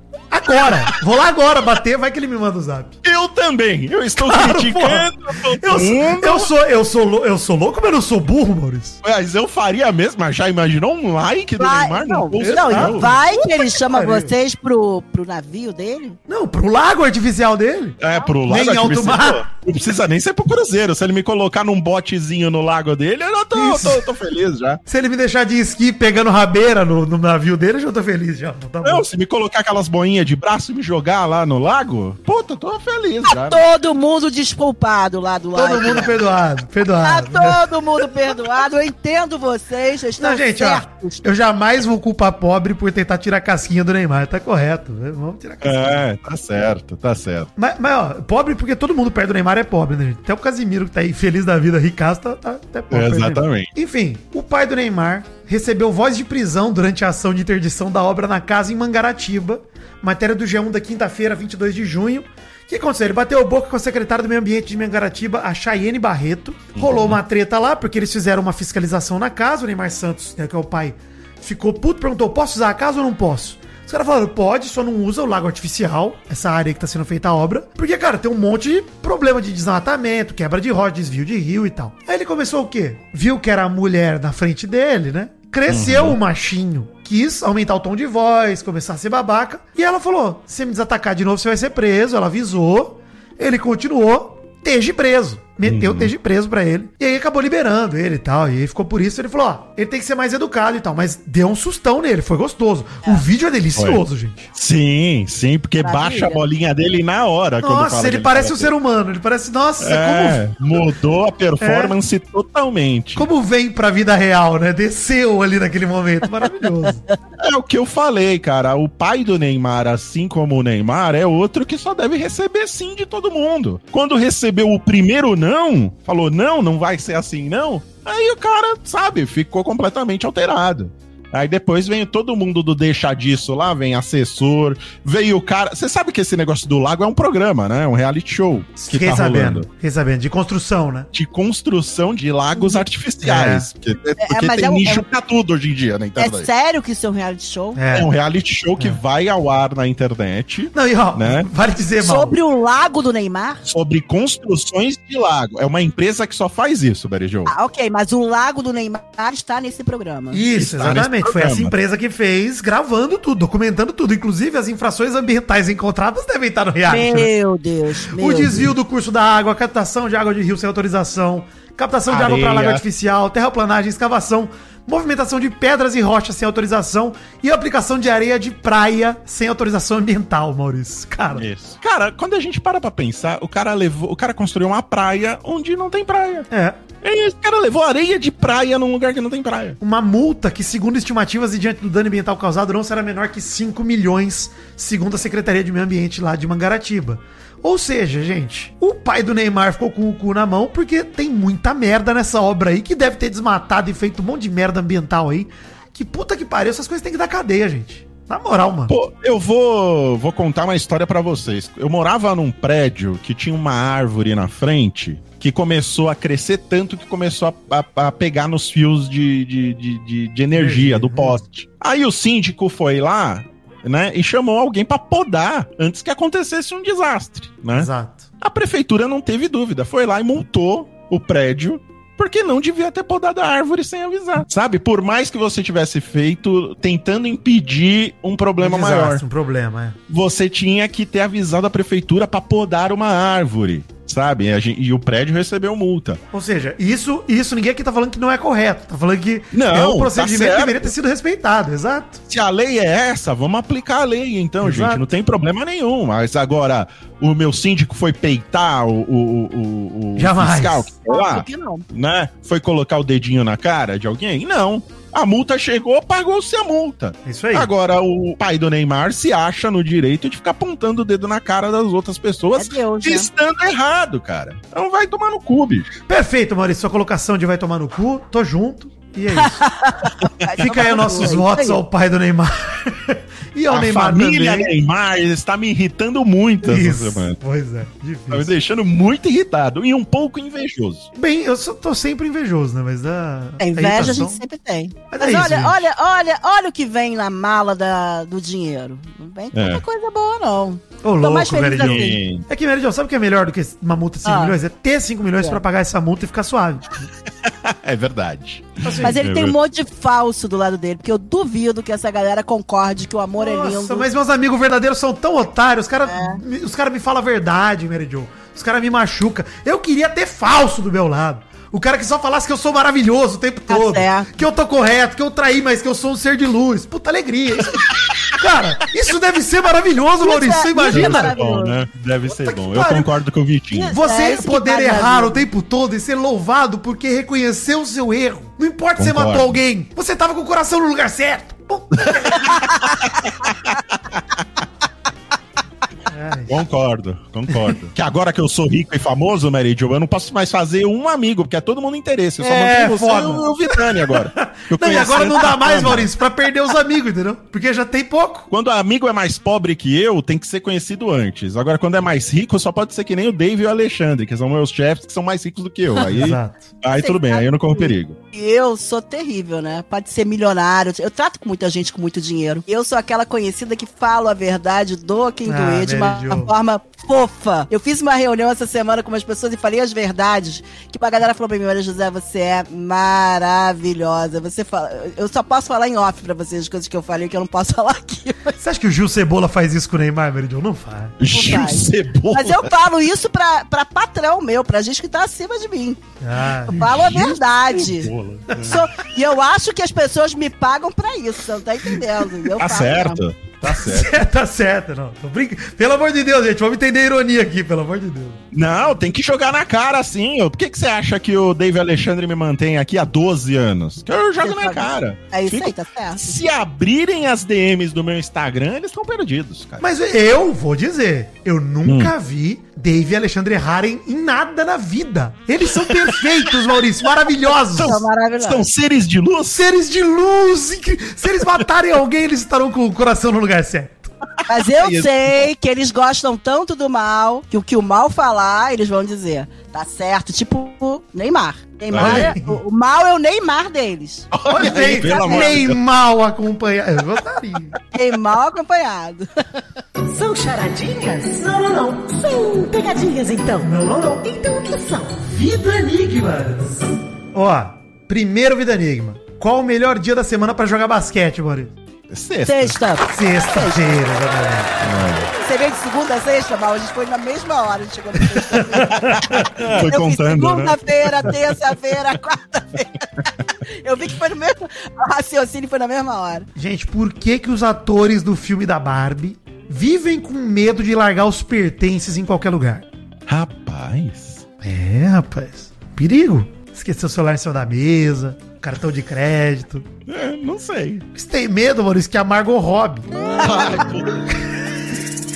Agora! Vou lá agora bater, vai que ele me manda o zap. Eu também. Eu estou Claro, criticando Eu, eu sou, eu sou, eu sou louco, mas eu não sou burro, Maurício. Mas eu faria mesmo. mas Já imaginou um like do Vai, Neymar não, não, Não. e vai que ele chama pariu. vocês pro, pro navio dele? Não, pro lago artificial dele. É, pro Nem lago em alto artificial. mar. Não precisa nem ser pro Cruzeiro. Se ele me colocar num botezinho no lago dele, eu já tô, tô, tô feliz já. Se ele me deixar de esqui pegando rabeira no, no navio dele, eu já tô feliz já. Tá bom. Não, se me colocar aquelas boinhas de braço e me jogar lá no lago, puta, tô feliz já. Todo mundo desculpado lá do lado. Todo mundo perdoado, Tá perdoado. todo mundo perdoado. Eu entendo vocês, vocês estão Não, gente, ó, certos. eu jamais vou culpar pobre por tentar tirar a casquinha do Neymar, tá correto. né? Vamos tirar a casquinha. É, tá certo, tá certo. Mas, mas, ó, pobre porque todo mundo perto do Neymar é pobre, né, gente? Até o Casimiro que tá aí feliz da vida, ricaço, tá, tá até pobre. perto do Neymar. Exatamente. Enfim, o pai do Neymar recebeu voz de prisão durante a ação de interdição da obra na casa em Mangaratiba. Matéria do G1 da quinta-feira, 22 de junho. O que aconteceu? Ele bateu boca com a secretária do Meio Ambiente de Mangaratiba, a Chayenne Barreto. Rolou uma treta lá, porque eles fizeram uma fiscalização na casa. O Neymar Santos, né, que é o pai, ficou puto, perguntou: posso usar a casa ou não posso? Os caras falaram, pode, só não usa o lago artificial, essa área que tá sendo feita a obra. Porque, cara, tem um monte de problema de desmatamento, quebra de rocha, desvio de rio e tal. Aí ele começou o quê? Viu que era a mulher na frente dele, né? Cresceu o machinho. Quis aumentar o tom de voz, começar a ser babaca. E ela falou: se me desatacar de novo, você vai ser preso. Ela avisou. Ele continuou, esteja preso. Meteu o esteja preso pra ele. E aí acabou liberando ele e tal. E aí ficou por isso. Ele falou: ó, ele tem que ser mais educado e tal. Mas deu um sustão nele, foi gostoso. O vídeo é delicioso, gente. Sim, sim, porque Maravilha. baixa a bolinha dele na hora. quando Nossa, fala ele que parece um ser humano. Ele parece, nossa, É, mudou a performance totalmente. como, como vem pra vida real, né? Desceu ali naquele momento. Maravilhoso. [LAUGHS] É o que eu falei, cara. O pai do Neymar, assim como o Neymar, é outro que só deve receber sim de todo mundo. Quando recebeu o primeiro não, falou não, não vai ser assim não. Aí o cara, sabe, ficou completamente alterado. Aí depois veio todo mundo do deixa disso lá, vem assessor, veio o cara. Você sabe que esse negócio do lago é um programa, né? É um reality show que Fiquei tá sabendo. rolando. Fiquei sabendo. De construção, né? De construção de lagos artificiais. Porque, porque mas tem é um- nicho é um- pra tudo hoje em dia na É internet. sério que isso é um reality show? É. É um reality show que vai ao ar na internet Não, e ó, Né? vale dizer, mal. Sobre o lago do Neymar? sobre construções de lago. É uma empresa que só faz isso, Berijou. Ah, ok, mas o lago do Neymar está nesse programa. Isso, Está exatamente. Nesse Foi essa empresa que fez, gravando tudo, documentando tudo. Inclusive, as infrações ambientais encontradas devem estar no reality. né? Meu Deus, meu O desvio Deus. do curso da água, a captação de água de rio sem autorização, captação de água para Areia. lago artificial, terraplanagem, escavação, movimentação de pedras e rochas sem autorização e aplicação de areia de praia sem autorização ambiental, Maurício. Cara, Isso. Cara, quando a gente para pra pensar, o cara levou, o cara construiu uma praia onde não tem praia. é. É o cara levou areia de praia num lugar que não tem praia. Uma multa que, segundo estimativas e diante do dano ambiental causado, não será menor que 5 milhões, segundo a Secretaria de Meio Ambiente lá de Mangaratiba. Ou seja, gente, o pai do Neymar ficou com o cu na mão porque tem muita merda nessa obra aí que deve ter desmatado e feito um monte de merda ambiental aí. Que puta que pariu, essas coisas tem que dar cadeia, gente. Na moral, mano. Pô, eu vou, vou contar uma história pra vocês. Eu morava num prédio que tinha uma árvore na frente que começou a crescer tanto que começou a, a- a pegar nos fios de, de, de, de- de energia do poste. Aí o síndico foi lá, né, e chamou alguém pra podar antes que acontecesse um desastre, né? Exato. A prefeitura não teve dúvida, foi lá e multou o prédio. Porque não devia ter podado a árvore sem avisar. Sabe? Por mais que você tivesse feito tentando impedir um problema Um desastre, maior, Um problema, é. você tinha que ter avisado a prefeitura pra podar uma árvore. Sabe? E, e o prédio recebeu multa. Ou seja, isso, isso ninguém aqui tá falando que não é correto. Tá falando que Não, é um tá procedimento que certo. deveria ter sido respeitado, exato. Se a lei é essa, vamos aplicar a lei, então, Exato. gente. Não tem problema nenhum. Mas agora, o meu síndico foi peitar o, o, o, o Jamais. fiscal que foi lá. Que não. né? Foi colocar o dedinho na cara de alguém? Não. A multa chegou, pagou-se a multa. Isso aí. Agora, o pai do Neymar se acha no direito de ficar apontando o dedo na cara das outras pessoas, É Deus, né? estando errado, cara. Então vai tomar no cu, bicho. Perfeito, Maurício. Sua colocação de vai tomar no cu, tô junto. E é isso. Fica aí os nossos É votos isso ao pai do Neymar. [LAUGHS] e ao a Neymar família também. Neymar está me irritando muito essa Isso. semana. Pois é, Tá me difícil. deixando muito irritado e um pouco invejoso. Bem, eu só tô sempre invejoso, né? Mas a. A inveja a irritação- gente sempre tem. Mas Mas, é isso, olha, gente. olha, olha, olha o que vem na mala da, do dinheiro. Não vem tanta É. coisa boa, não. Ô, louco, mais feliz assim. É que, Meridion, sabe o que é melhor do que uma multa de 5 Ah. milhões? É ter 5 milhões É. pra pagar essa multa e ficar suave. [LAUGHS] [LAUGHS] É verdade. Mas ele é tem um verdade. monte de falso do lado dele, porque eu duvido que essa galera concorde que o amor é Nossa, lindo. mas meus amigos verdadeiros são tão otários. Os caras É. os cara me falam a verdade, Mary Jo. Os caras me machucam. Eu queria ter falso do meu lado. O cara que só falasse que eu sou maravilhoso o tempo Tá todo. certo. Que eu tô correto, que eu traí, mas que eu sou um ser de luz. Puta alegria. Isso- [LAUGHS] Cara, isso deve ser maravilhoso, Maurício. Você é- imagina? isso é Deve ser bom, né? Deve ser Puta que bom. Eu pariu. concordo com o Vitinho. Você É, isso poder errar o tempo todo e ser louvado porque reconheceu o seu erro. Não importa se você matou alguém, você tava com o coração no lugar certo. [LAUGHS] Concordo, concordo. que agora que eu sou rico e famoso, Mary Jo, eu não posso mais fazer um amigo, porque é todo mundo interesse. Eu só É, mantenho você e o, o Vitani agora. Eu [LAUGHS] Não, e agora não dá mais. Maurício, pra perder os amigos, entendeu? Porque já tem pouco. Quando o amigo é mais pobre que eu, tem que ser conhecido antes. Agora, quando é mais rico, só pode ser que nem o Dave e o Alexandre, que são meus chefes, que são mais ricos do que eu. Aí, Exato. aí tudo bem, aí eu não corro perigo. Eu sou terrível, né? Pode ser milionário. Eu trato com muita gente com muito dinheiro. Eu sou aquela conhecida que falo a verdade, dou quem Ah, doer de uma forma fofa. Eu fiz uma reunião essa semana com umas pessoas e falei as verdades. Que a galera falou pra mim: Olha, José, você é maravilhosa. Você fala. Eu só posso falar em off pra vocês as coisas que eu falei que eu não posso [LAUGHS] falar aqui. Você acha que o Gil Cebola faz isso com o Neymar, Meridion? Não faz. Gil faz. Cebola. Mas eu falo isso pra, pra patrão meu, pra gente que tá acima de mim. Ah, Eu falo a Gil verdade. Cebola. Sou- e eu acho que as pessoas me pagam pra isso, você não tá entendendo. Eu Tá falo, certo, tá [LAUGHS] certo. tá certo, não. Tô brincando. Pelo amor de Deus, gente, vamos entender a ironia aqui, pelo amor de Deus. Não, tem que jogar na cara assim. ó. Por que, que você acha que o Dave Alexandre me mantém aqui há 12 anos? Que eu jogo na cara. É isso Fico- aí, tá certo. Se abrirem as DMs do meu Instagram, eles estão perdidos, cara. Mas eu vou dizer, eu Hum. nunca vi Dave e Alexandre errarem em nada na vida. Eles são perfeitos, [LAUGHS] Maurício, maravilhosos. São maravilhosos. São seres de luz? Seres de luz. incri- Se eles matarem alguém, eles estarão com o coração no lugar certo. Mas eu [LAUGHS] Isso. sei que eles gostam tanto do mal, que o que o mal falar, eles vão dizer. Tá certo, tipo o Neymar. Neymar Olha é- o, o mal é o Neymar deles. Olha pelo Deus. mal acompanhado. Eu gostaria. Neymar acompanhado. São charadinhas? Não, não, não. São pegadinhas, então. Não, não, não. Então o que são? Vida Enigmas. Ó, primeiro Vida Enigma. Qual o melhor dia da semana pra jogar basquete, Maurício? Sexta. Sexta. Sexta-feira, exatamente. Você veio de segunda a sexta, mal? A gente foi na mesma hora, a gente chegou na sexta-feira. Foi Eu contando, né? segunda-feira, terça-feira, quarta-feira. Eu vi que foi no mesmo. O raciocínio foi na mesma hora. Gente, por que que os atores do filme da Barbie vivem com medo de largar os pertences em qualquer lugar? Rapaz. É, rapaz. Perigo. Esqueceu o celular em cima da mesa, cartão de crédito. É, não sei. Você tem medo, Maurício, que a Margot Robbie.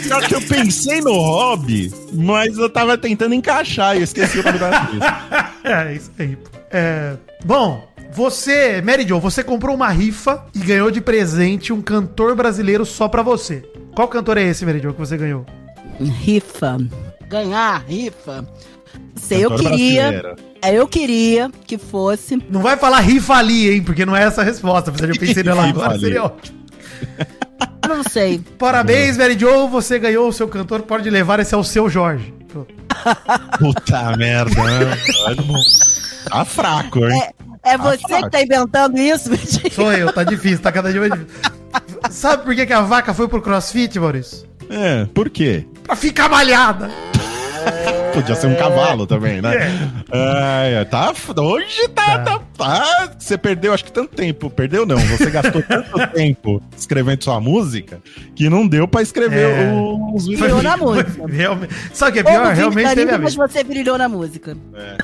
Pior que eu pensei no hobby, mas eu tava tentando encaixar e eu esqueci o nome da atriz. [LAUGHS] é, isso aí. É, bom, você, Mary Jo, você comprou uma rifa e ganhou de presente um cantor brasileiro só pra você. Qual cantor é esse, Mary Jo, que você ganhou? Rifa. Ganhar, rifa. Sei, eu queria. brasileira. É, eu queria que fosse. Não vai falar rifa ali, hein? Porque não é essa a resposta. Apesar de eu pensei [LAUGHS] nela agora, seria ótimo. Não sei. Parabéns, Mary Jo, você ganhou o seu cantor, pode levar esse ao seu Jorge. Puta merda, né? Tá fraco, hein? É Ah, você fraco. que tá inventando isso, Vitinho? Sou eu, tá difícil, tá cada dia mais difícil. Sabe por que, que a vaca foi pro crossfit, Maurício? É, por quê? Pra ficar malhada. [LAUGHS] Podia ser um cavalo também, né? É. É, tá. Hoje tá, tá, tá. Você perdeu, acho que tanto tempo. Perdeu, não. Você gastou [LAUGHS] tanto tempo escrevendo sua música que não deu pra escrever É. os vídeos. Brilhou na música. Realmente. Sabe o que é pior? Realmente teve a mas você brilhou na música.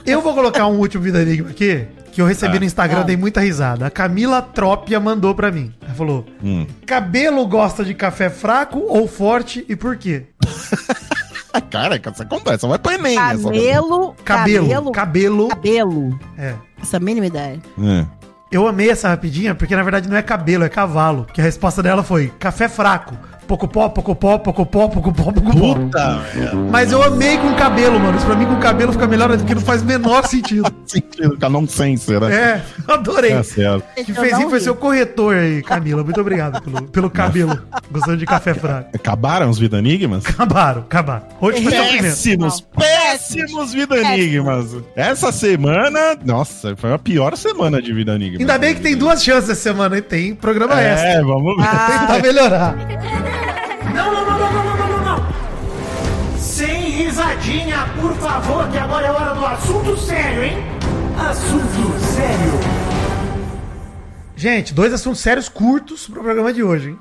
Eu vou colocar um último Vida Enigma aqui, que eu recebi Ah. no Instagram, Ah. dei muita risada. A Camila Trópia mandou pra mim. Ela falou: Hum. cabelo gosta de café fraco ou forte e por quê? [LAUGHS] Cara, essa acontece. Vai pro Enem. Cabelo. Cabelo. Cabelo. Cabelo. É. Essa mínima ideia. É. Eu amei essa rapidinha, porque na verdade não é cabelo, é cavalo. Que a resposta dela foi café fraco. Pocopó, pocopó, pocopó, pocopó, pocopó. Puta merda. Mas eu amei com cabelo, mano. Isso pra mim com cabelo fica melhor, porque não faz o menor [LAUGHS] sentido. Sentido, com a nonsense, né? É, [LAUGHS] adorei. Tá certo. Que fez isso foi seu corretor aí, Camila. Muito obrigado pelo, pelo cabelo. Gostando de café fraco. Acabaram os Vida Enigmas? Acabaram, acabaram. Hoje foi o. Péssimos, péssimos Vida Enigmas. Essa semana, nossa, foi a pior semana de Vida Enigma. Ainda bem que tem duas chances essa semana e tem programa extra. É, vamos ver. Ah. [LAUGHS] Tentar melhorar. Risadinha, por favor, que agora é hora do assunto sério, hein? Assunto sério. Gente, dois assuntos sérios curtos pro programa de hoje, hein?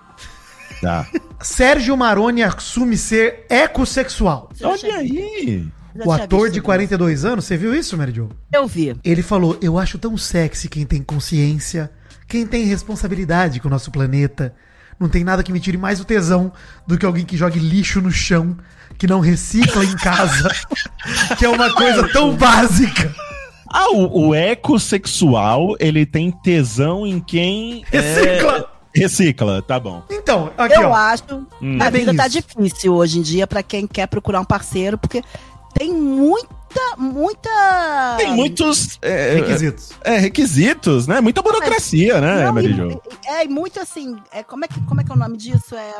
Tá. [LAUGHS] Sérgio Maroni assume ser ecossexual. Olha aí. O ator de isso. 42 anos, você viu isso, Mary Jo? Eu vi. Ele falou: Eu acho tão sexy quem tem consciência, quem tem responsabilidade com o nosso planeta. Não tem nada que me tire mais o tesão do que alguém que jogue lixo no chão, que não recicla em casa, [LAUGHS] que é uma coisa tão básica. Ah, o, o ecossexual, ele tem tesão em quem... é, Recicla. recicla, tá bom. Então, aqui, Eu ó. acho Hum. que a É vida tá isso. difícil hoje em dia pra quem quer procurar um parceiro, porque tem muita, muita. Tem muitos... É, Requisitos. É, requisitos, né? Muita burocracia, né, Não, Mary e- Jo? É, e muito assim. É, como, é que, como é que é o nome disso? É.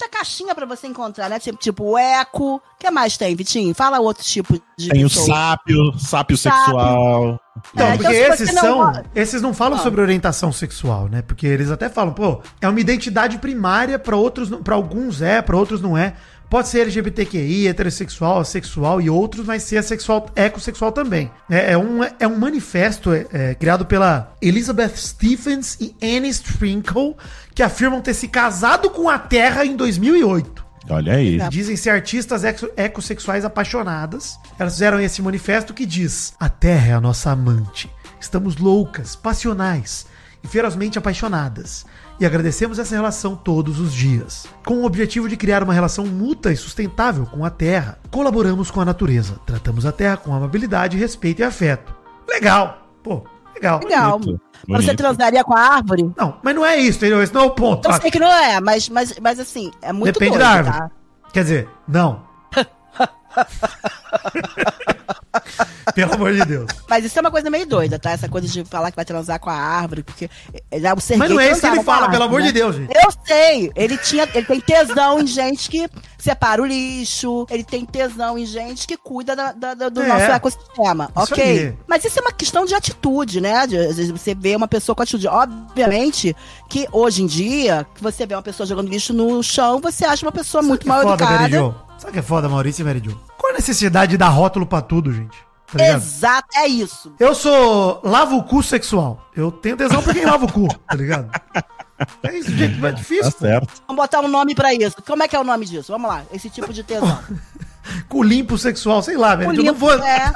Muita caixinha pra você encontrar, né? Tipo, tipo o eco. O que mais tem, Vitinho? Fala outro tipo de. Tem o pessoa. sápio, sápio Sápio. sexual. Então, É, porque então, se esses não são. Esses não falam Ah. sobre orientação sexual, né? Porque eles até falam, pô, é uma identidade primária, pra outros, para alguns é, pra outros não é. Pode ser LGBTQI, heterossexual, sexual e outros, mas ser sexual, ecossexual também. É, é um, é um manifesto é, é, criado pela Elizabeth Stephens e Annie Sprinkle, que afirmam ter se casado com a Terra em 2008. Olha aí. Dizem ser artistas eco- ecossexuais apaixonadas. Elas fizeram esse manifesto que diz: A Terra é a nossa amante. Estamos loucas, passionais e ferozmente apaixonadas. E agradecemos essa relação todos os dias. Com o objetivo de criar uma relação mútua e sustentável com a Terra, colaboramos com a natureza. Tratamos a Terra com amabilidade, respeito e afeto. Legal! Pô, legal. Legal. Bonito, Você bonito. transaria com a árvore? Não, mas não é isso, entendeu? Esse não é o ponto. Eu sei que não é, mas, mas, mas assim, é muito Depende doido, da árvore. tá? Quer dizer, não. [LAUGHS] Pelo amor de Deus. [LAUGHS] Mas isso é uma coisa meio doida, tá? Essa coisa de falar que vai transar com a árvore, porque já o Serguei Mas não é isso que ele fala, pelo árvore, amor de né? Deus, gente. Eu sei, ele tinha, ele tem tesão em gente que separa o lixo, ele tem tesão em gente que cuida da- da- da- do É. nosso ecossistema, Isso ok? aí. Mas isso é uma questão de atitude, né? De, vezes você vê uma pessoa com atitude. Obviamente que hoje em dia, você vê uma pessoa jogando lixo no chão, você acha uma pessoa muito que mal é foda, educada. Sabe o que é foda, Maurício e Mary Jo? Qual a necessidade de dar rótulo pra tudo, gente? Tá? Exato, é isso. Eu sou lavo o cu sexual. Eu tenho tesão pra quem lava o cu, tá ligado? É isso, gente, mas é Tá difícil. certo. Vamos botar um nome pra isso. Como é que é o nome disso? Vamos lá, esse tipo de tesão. [LAUGHS] Cu limpo sexual, sei lá, velho. Eu não limpo, vou. é,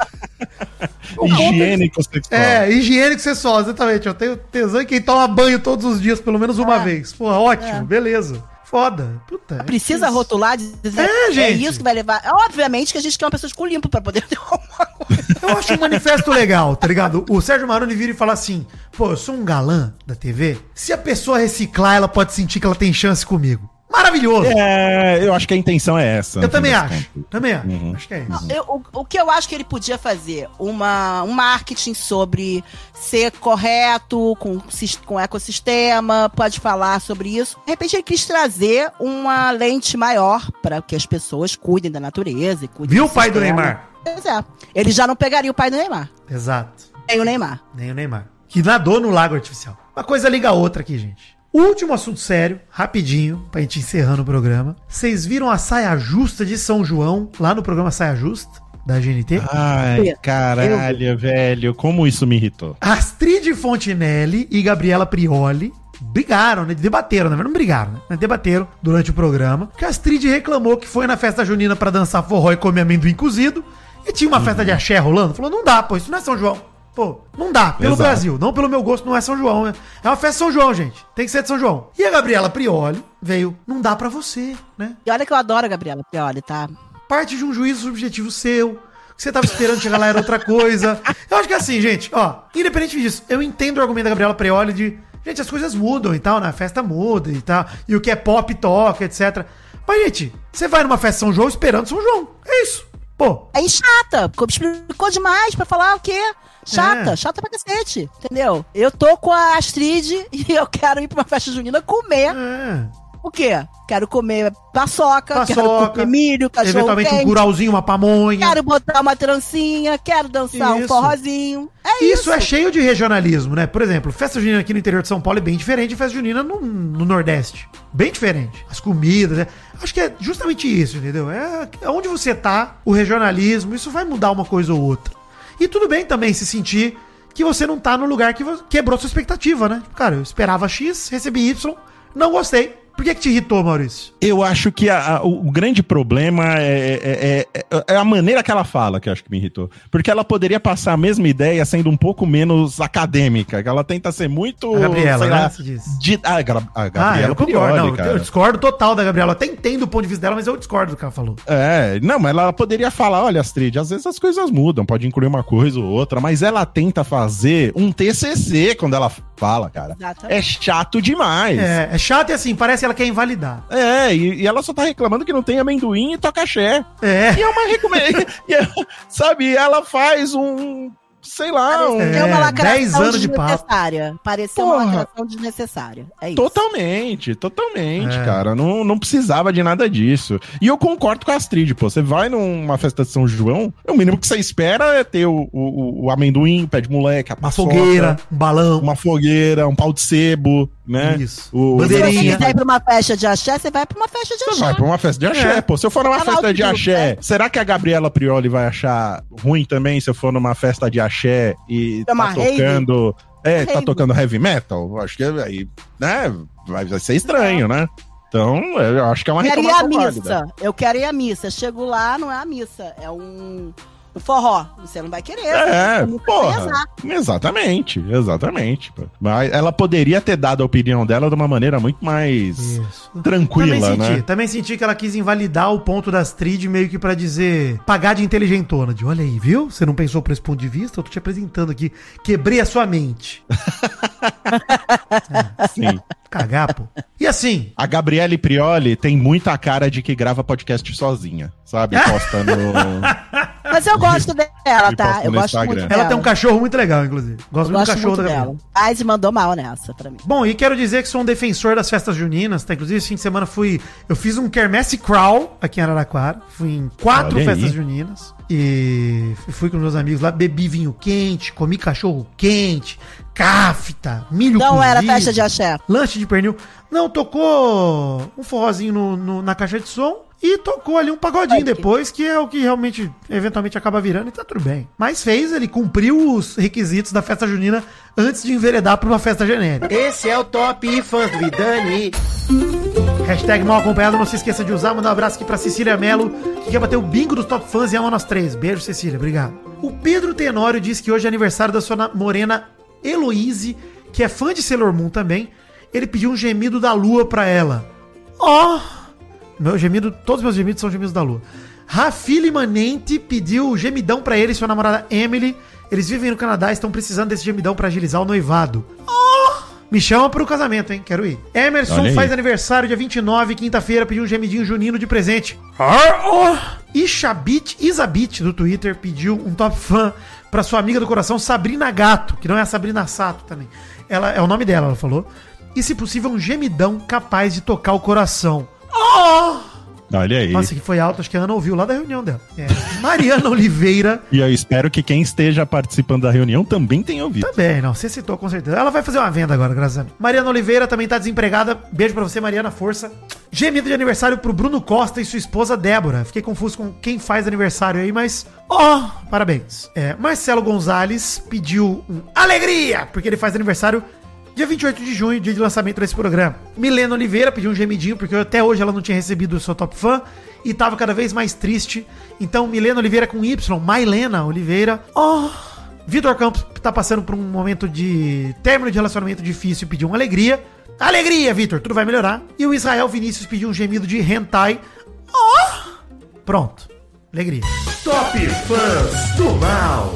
[LAUGHS] Higiênico sexual. É, higiênico sexual, exatamente. Eu tenho tesão em quem toma banho todos os dias, pelo menos uma É. vez. Porra, ótimo, É. beleza. Foda. Puta. é precisa isso. rotular, dizer, É, é, gente. isso que vai levar. Obviamente que a gente quer uma pessoa de limpo pra poder [LAUGHS] ter alguma coisa. Eu acho um manifesto legal, tá ligado? O Sérgio Maroni vira e fala assim: pô, eu sou um galã da TV. Se a pessoa reciclar, ela pode sentir que ela tem chance comigo. Maravilhoso! É, eu acho que a intenção é essa. eu também acho. contas. Também acho. Uhum. Acho que é isso. Eu- o, o que eu acho que ele podia fazer? Uma, um marketing sobre ser correto com, com ecossistema, pode falar sobre isso. De repente ele quis trazer uma lente maior para que as pessoas cuidem da natureza. E cuidem Viu o pai do. Neymar? Pois é. Ele já não pegaria o pai do Neymar. Exato. Nem o Neymar. Nem o Neymar. Que nadou no lago artificial. Uma coisa liga a outra aqui, gente. Último assunto sério, rapidinho, pra gente encerrando o programa. Vocês viram a saia justa de São João lá no programa Saia Justa, da GNT? Ai, Eu- caralho, velho. Como isso me irritou. Astrid Fontinelli e Gabriela Prioli brigaram, né? Debateram, verdade, não brigaram, né? Mas Debateram durante o programa. Que a Astrid reclamou que foi na festa junina pra dançar forró e comer amendoim cozido. E tinha uma festa de axé rolando. Falou, não dá, pô, isso não é São João. Pô, não dá, pelo Exato. Brasil, não pelo meu gosto, não é São João, né? É uma festa de São João, gente. Tem que ser de São João. E a Gabriela Prioli veio, não dá pra você, né? E olha que eu adoro a Gabriela Prioli, tá? parte de um juízo subjetivo seu. Que você tava esperando chegar lá era outra coisa. Eu acho que é assim, gente, ó, independente disso, eu entendo o argumento da Gabriela Prioli de, gente, as coisas mudam e tal, né? A festa muda e tal, e o que é pop toca, etc. Mas, gente, você vai numa festa de São João esperando São João. É isso. Pô, Aí chata, ficou- explicou demais pra falar o quê? Chata, É. chata pra cacete, entendeu? Eu tô com a Astrid [LAUGHS] e eu quero ir pra uma festa junina comer é. o quê? Quero comer paçoca, quero Paçoca, comer milho, cachorro Eventualmente um quente, curauzinho, uma pamonha. quero botar uma trancinha, quero dançar um Isso. forrozinho. É Isso, isso. é cheio de regionalismo, né? Por exemplo, festa junina aqui no interior de São Paulo é bem diferente de festa junina no, no Nordeste. Bem diferente. As comidas, né? Acho que é justamente isso, entendeu? É, é onde você tá, o regionalismo, isso vai mudar uma coisa ou outra. E tudo bem também se sentir que você não tá no lugar que quebrou sua expectativa, né? Cara, eu esperava X, recebi Y, não gostei. Por que, que te irritou, Maurício? Eu acho que a- a- o, grande problema é, é- é- é a maneira que ela fala que eu acho que me irritou. Porque ela poderia passar a mesma ideia sendo um pouco menos acadêmica. Ela tenta ser muito. A Gabriela, né? lá, Você diz. de- a, a Ah, Gabriela eu concordo. Prioli, Não, eu- cara. eu discordo total da Gabriela. Eu até entendo o ponto de vista dela, mas eu discordo do que ela falou. É, não, mas ela poderia falar, olha, Astrid, às vezes as coisas mudam, pode incluir uma coisa ou outra, mas ela tenta fazer um TCC quando ela fala, cara. Exatamente. É chato demais. É, é chato e assim, parece que ela quer invalidar. É, e, e ela só tá reclamando que não tem amendoim e tocaxé. É. E é uma recomenda. [LAUGHS] sabe, ela faz um. Sei lá, um. É, uma 10 lacração anos de papo. Pareceu uma Porra. lacração desnecessária. É isso. Totalmente, totalmente, É. cara. Não, não precisava de nada disso. E eu concordo com a Astrid, pô. Você vai numa festa de São João, o mínimo que você espera é ter o, o, o amendoim, o pé de moleque, a Uma paçoca, fogueira, um balão. uma fogueira, um pau de sebo, né? Isso. O, Se você Bandeirinha. quiser ir pra uma festa de axé, você vai pra uma festa de Você axé. vai pra uma festa de axé, É. pô. Se eu for numa festa de axé, né? será que a Gabriela Prioli vai achar ruim também se eu for numa festa de axé e É uma tá rave? tocando. É, tá Rave. tocando heavy metal? Acho que aí, né? Vai vai ser estranho, né? Então, eu acho que é uma Eu quero ir à missa. válida. Eu quero ir à missa. Chego lá, não é a missa. É um, um forró. Você não vai querer. É, você porra. Exatamente, exatamente. Mas ela poderia ter dado a opinião dela de uma maneira muito mais Isso. tranquila, também senti, né? também senti que ela quis invalidar o ponto da Astrid meio que pra dizer, pagar de inteligentona, de olha aí, viu? Você não pensou por esse ponto de vista? Eu tô te apresentando aqui, quebrei a sua mente. [LAUGHS] Sim. Cagar, pô. E assim, A Gabriele Prioli tem muita cara de que grava podcast sozinha, sabe? Posta no. [LAUGHS] Mas eu gosto [LAUGHS] dela, tá? Eu gosto Instagram. muito ela dela. tem um cachorro muito legal, inclusive. Gosto Eu muito do cachorro muito da dela. Mas mandou mal nessa pra mim. Bom, e quero dizer que sou um defensor das festas juninas, tá? Inclusive, esse fim de semana fui. Eu fiz um quermesse crawl aqui em Araraquara. Fui em quatro Olha aí. festas juninas. E fui com meus amigos lá, bebi vinho quente, comi cachorro quente, cafta, milho Não era cozido, festa de axé. Lanche de pernil. Não, tocou um forrozinho no- no- na caixa de som. E tocou ali um pagodinho depois, que é o que realmente, eventualmente, acaba virando e tá tudo bem. Mas fez, ele cumpriu os requisitos da festa junina antes de enveredar pra uma festa genérica. Esse é o Top Fãs do Vidani. Hashtag mal acompanhado, não se esqueça de usar. Mandar um abraço aqui pra Cecília Mello, que quer bater o bingo dos top fãs e ama nós três. Beijo, Cecília, obrigado. O Pedro Tenório diz que hoje é aniversário da sua na- morena Heloise, que é fã de Sailor Moon também. Ele pediu um gemido da lua pra ela. Ó! Meu gemido, todos os meus gemidos são gemidos da lua. Rafili Manente pediu o gemidão pra ele e sua namorada Emily. Eles vivem no Canadá e estão precisando desse gemidão pra agilizar o noivado. Me chama pro casamento, hein? Quero ir. Emerson faz aniversário dia 29, quinta-feira, pediu um gemidinho junino de presente. Oh. Ishabit, Isabit do Twitter pediu um top fã pra sua amiga do coração, Sabrina Gato, que não é a Sabrina Sato também. Ela é o nome dela, ela falou. E se possível, um gemidão capaz de tocar o coração. Oh! Olha aí. Nossa, que foi alto, acho que a Ana ouviu lá da reunião dela. É. Mariana [LAUGHS] Oliveira E eu espero que quem esteja participando da reunião também tenha ouvido. Também, não, você citou com certeza. Ela vai fazer uma venda agora, graças a Deus. Mariana Oliveira também tá desempregada. Beijo pra você, Mariana, força. Gemido de aniversário pro Bruno Costa e sua esposa Débora. Fiquei confuso com quem faz aniversário aí, mas. Ó, parabéns. É, Marcelo Gonzalez pediu um alegria, porque ele faz aniversário dia 28 de junho, dia de lançamento desse programa. Milena Oliveira pediu um gemidinho, porque até hoje ela não tinha recebido o seu top fã e tava cada vez mais triste. Então, Milena Oliveira com Y, Mailena Oliveira. Ó. Vitor Campos tá passando por um momento de término de relacionamento difícil e pediu uma alegria. Alegria, Vitor, tudo vai melhorar. E o Israel Vinícius pediu um gemido de hentai. Oh! Pronto. Alegria. Top Fãs do Mal.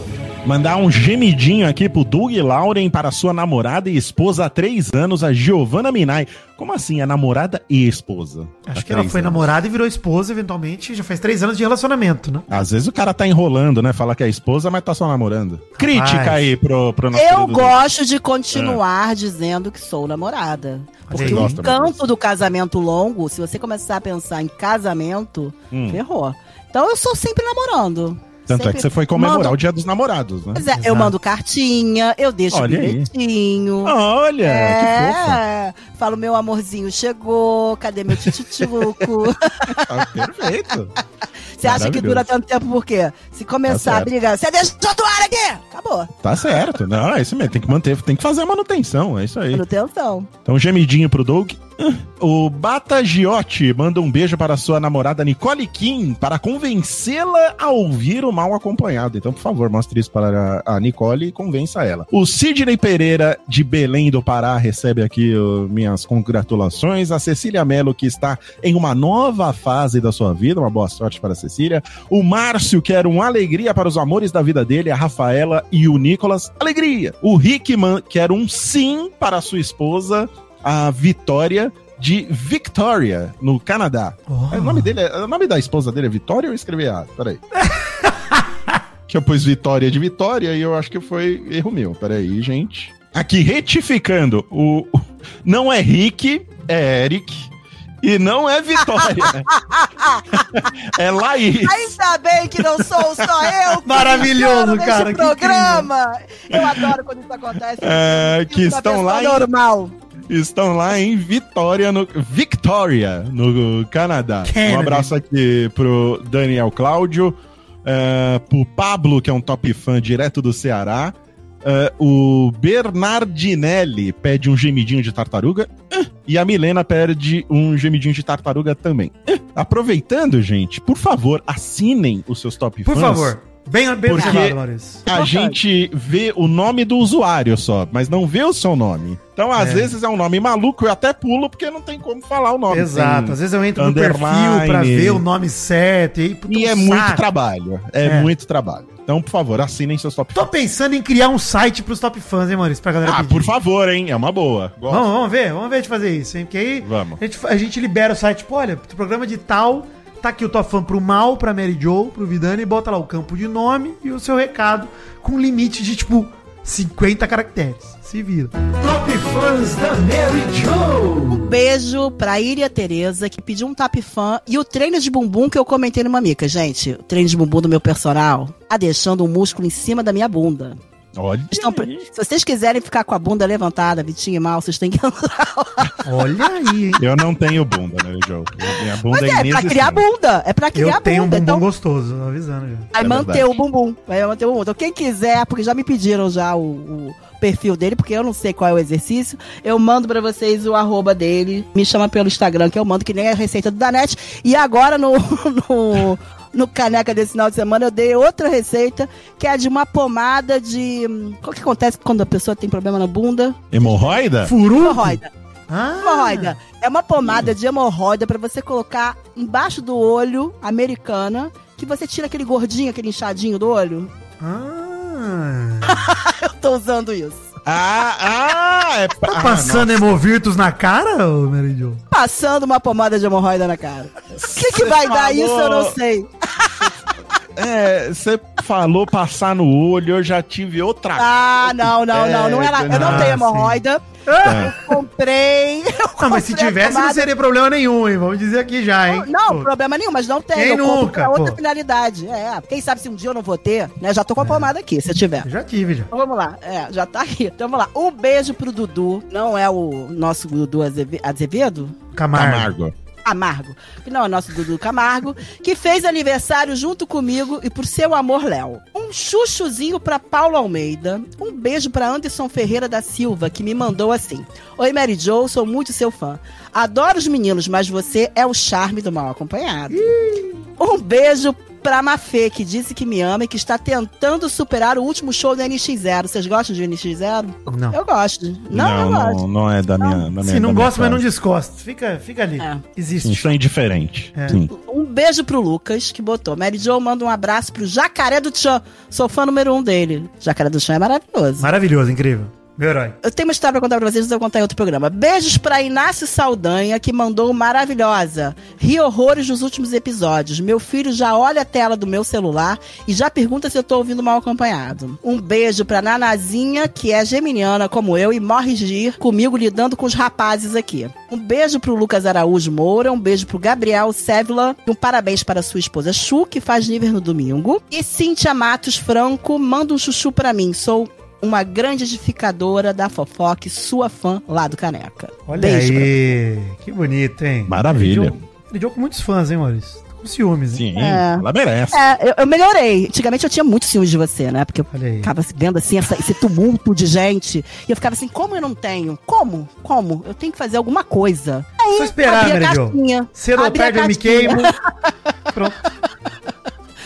Mandar um gemidinho aqui pro Doug Lauren para sua namorada e esposa há três anos, a Giovanna Minai. Como assim? É namorada e esposa? Acho que ela foi anos. namorada e virou esposa, eventualmente. Já faz três anos de relacionamento, né? Às vezes o cara tá enrolando, né? Fala que é esposa, mas tá só namorando. Crítica aí pro, pro nosso Eu gosto de continuar dizendo que sou namorada. Porque o canto do casamento longo, se você começar a pensar em casamento, Hum. ferrou. Então eu sou sempre namorando. Tanto é Sempre que você foi comemorar mando- o dia dos namorados, né? Pois é, eu mando cartinha, eu deixo Olha aí. bilhetinho. Olha, que fofa. É, falo, meu amorzinho chegou, cadê meu tchutchuco? [LAUGHS] Tá perfeito. Você acha que dura tanto tempo por quê? Se começar Tá a brigar, você deixa a toalha aqui! Acabou. Tá certo. Não, é isso mesmo. Tem que manter, tem que fazer a manutenção. É isso aí. Manutenção. Então, gemidinho pro Doug. O Bata Giotti manda um beijo para sua namorada Nicole Kim para convencê-la a ouvir o mal acompanhado. Então, por favor, mostre isso para a Nicole e convença ela. O Sidney Pereira de Belém do Pará recebe aqui minhas congratulações. A Cecília Mello, que está em uma nova fase da sua vida. Uma boa sorte para a Cecília. O Márcio, que era uma alegria para os amores da vida dele. A Rafaela e o Nicolas. Alegria! O Rickman, que era um sim para a sua esposa. A Vitória de Victoria, no Canadá. Oh. É, O nome dele é, o nome da esposa dele é Vitória ou eu escrevi errado? Peraí. [LAUGHS] que eu pus Vitória de Vitória e eu acho que foi erro meu. Peraí, gente. Aqui, retificando. O, o- não é Rick, é Eric. E não é Vitória. [LAUGHS] é Laís. Ainda bem que não sou só eu. que Maravilhoso, cara, que programa. Eu adoro quando isso acontece. É, que sinto uma estão lá em- normal. Estão lá em Vitória, no Victoria, no Canadá. Canada. Um abraço aqui pro Daniel Cláudio, eh, pro Pablo, que é um top fã direto do Ceará. eh, o Bernardinelli pede um gemidinho de tartaruga. eh, E a Milena pede um gemidinho de tartaruga também. Eh, Aproveitando, gente, por favor, assinem os seus top Por fãs. favor. Bem, bem Porque- observado, Maurício. A gente vê o nome do usuário só, mas não vê o seu nome. Então, às É. vezes é um nome maluco, eu até pulo porque não tem como falar o nome. Exato. Às vezes eu entro no perfil pra ver o nome certo. E, E um é muito saco. trabalho. É, É. muito trabalho. Então, por favor, assinem seus top Tô fãs. pensando em criar um site pros top fãs, hein, Maurício? Pra galera Ah, pedir. por favor, hein? É uma boa. Vamos, vamos ver, vamos ver de fazer isso, hein? Porque aí Vamos. a gente, a gente libera o site, tipo, olha, o programa de tal, tá aqui o top fã pro Mal, pra Mary Joe, pro Vidani, e bota lá o campo de nome e o seu recado com limite de, tipo, 50 caracteres. Se vira. Top fãs da Mary Joe. Um beijo pra Iria Tereza, que pediu um tap fã. E o treino de bumbum que eu comentei no Mamica. Gente, o treino de bumbum do meu personal tá deixando um músculo em cima da minha bunda. Olha. Estão se vocês quiserem ficar com a bunda levantada, Vitinho e Mal, vocês têm que [LAUGHS] lá. Olha aí, hein? Eu não tenho bunda, né, Joe? Minha bunda Mas é é, pra criar bunda. É pra criar Eu tenho um bunda. bumbum Então gostoso, tô avisando já. vai É manter verdade. o bumbum. Vai manter o bumbum. Então quem quiser, porque já me pediram já o, o perfil dele, porque eu não sei qual é o exercício, eu mando pra vocês o arroba dele. Me chama pelo Instagram, que eu mando, que nem a receita do Danete. E agora no... [LAUGHS] no no caneca desse final de semana eu dei outra receita, que é de uma pomada de. O que acontece quando a pessoa tem problema na bunda? Hemorroida? Furu? Hemorroida. Ah, Hemorroida. É uma pomada de hemorroida pra você colocar embaixo do olho americana, que você tira aquele gordinho, aquele inchadinho do olho. Ah. [LAUGHS] Eu tô usando isso. Ah, ah! É pra... Tá passando hemovirtus na cara, Joe? Passando uma pomada de hemorroida na cara. O que, que vai dar falou- isso, eu não sei. [LAUGHS] É, você falou passar no olho, eu já tive outra Ah, não, não, não. não era, eu não Ah, tenho hemorroida. Tá. Comprei. [LAUGHS] eu Não, mas se comprei tivesse, não seria problema nenhum, hein? Vamos dizer aqui já, hein? Não, Pô. problema nenhum, mas não tem. Quem eu nunca, pra outra pô? finalidade. É, quem sabe se um dia eu não vou ter, né? Já tô com a pomada aqui, se eu tiver. Eu já tive, já. Então vamos lá, é, já tá aqui. Então vamos lá. Um beijo pro Dudu. Não é o nosso Dudu Azeve- Azevedo? Camargo. Camargo. Camargo. Que não é o nosso Dudu Camargo. Que fez aniversário junto comigo e por seu amor, Léo. Um chuchuzinho pra Paulo Almeida. Um beijo pra Anderson Ferreira da Silva, que me mandou assim. Oi, Mary Jo, sou muito seu fã. Adoro os meninos, mas você é o charme do mal acompanhado. Um beijo pra Mafê, que disse que me ama e que está tentando superar o último show do NX0. Vocês gostam de NX0? Não. Eu gosto. Não, eu não, gosto. não, não é da minha. Da minha Se não da minha gosta, mas não fase. descosta. Fica, fica ali. É. Existe. Isso é indiferente. É. Sim. Um beijo pro Lucas, que botou. Mary Jo manda um abraço pro Jacaré do Tchan. Sou fã número um dele. Jacaré do Tchan é maravilhoso. Maravilhoso, incrível. Herói. Eu tenho uma história pra contar pra vocês, mas eu vou contar em outro programa. Beijos pra Inácio Saldanha, que mandou maravilhosa. Ri horrores dos últimos episódios. Meu filho já olha a tela do meu celular e já pergunta se eu tô ouvindo mal acompanhado. Um beijo pra Nanazinha, que é geminiana como eu e morre de rir comigo lidando com os rapazes aqui. Um beijo pro Lucas Araújo Moura, um beijo pro Gabriel Sevilla e um parabéns para sua esposa Chu, que faz nível no domingo. E Cíntia Matos Franco, manda um chuchu pra mim. Sou uma grande edificadora da fofoca e sua fã lá do Caneca. Olha Beijo aí. Que bonito, hein? Maravilha. Ele jogou com muitos fãs, hein, Maurício? Com com ciúmes, hein? Sim, É. ela merece. É, eu, eu melhorei. Antigamente eu tinha muito ciúmes de você, né? Porque eu ficava vendo assim essa- esse tumulto de gente. E eu ficava assim, como eu não tenho? Como? Como? Eu tenho que fazer alguma coisa. Aí, Só esperar, Mary Jo. caixinha. Cedo ou tarde eu me queimo. [LAUGHS] Pronto.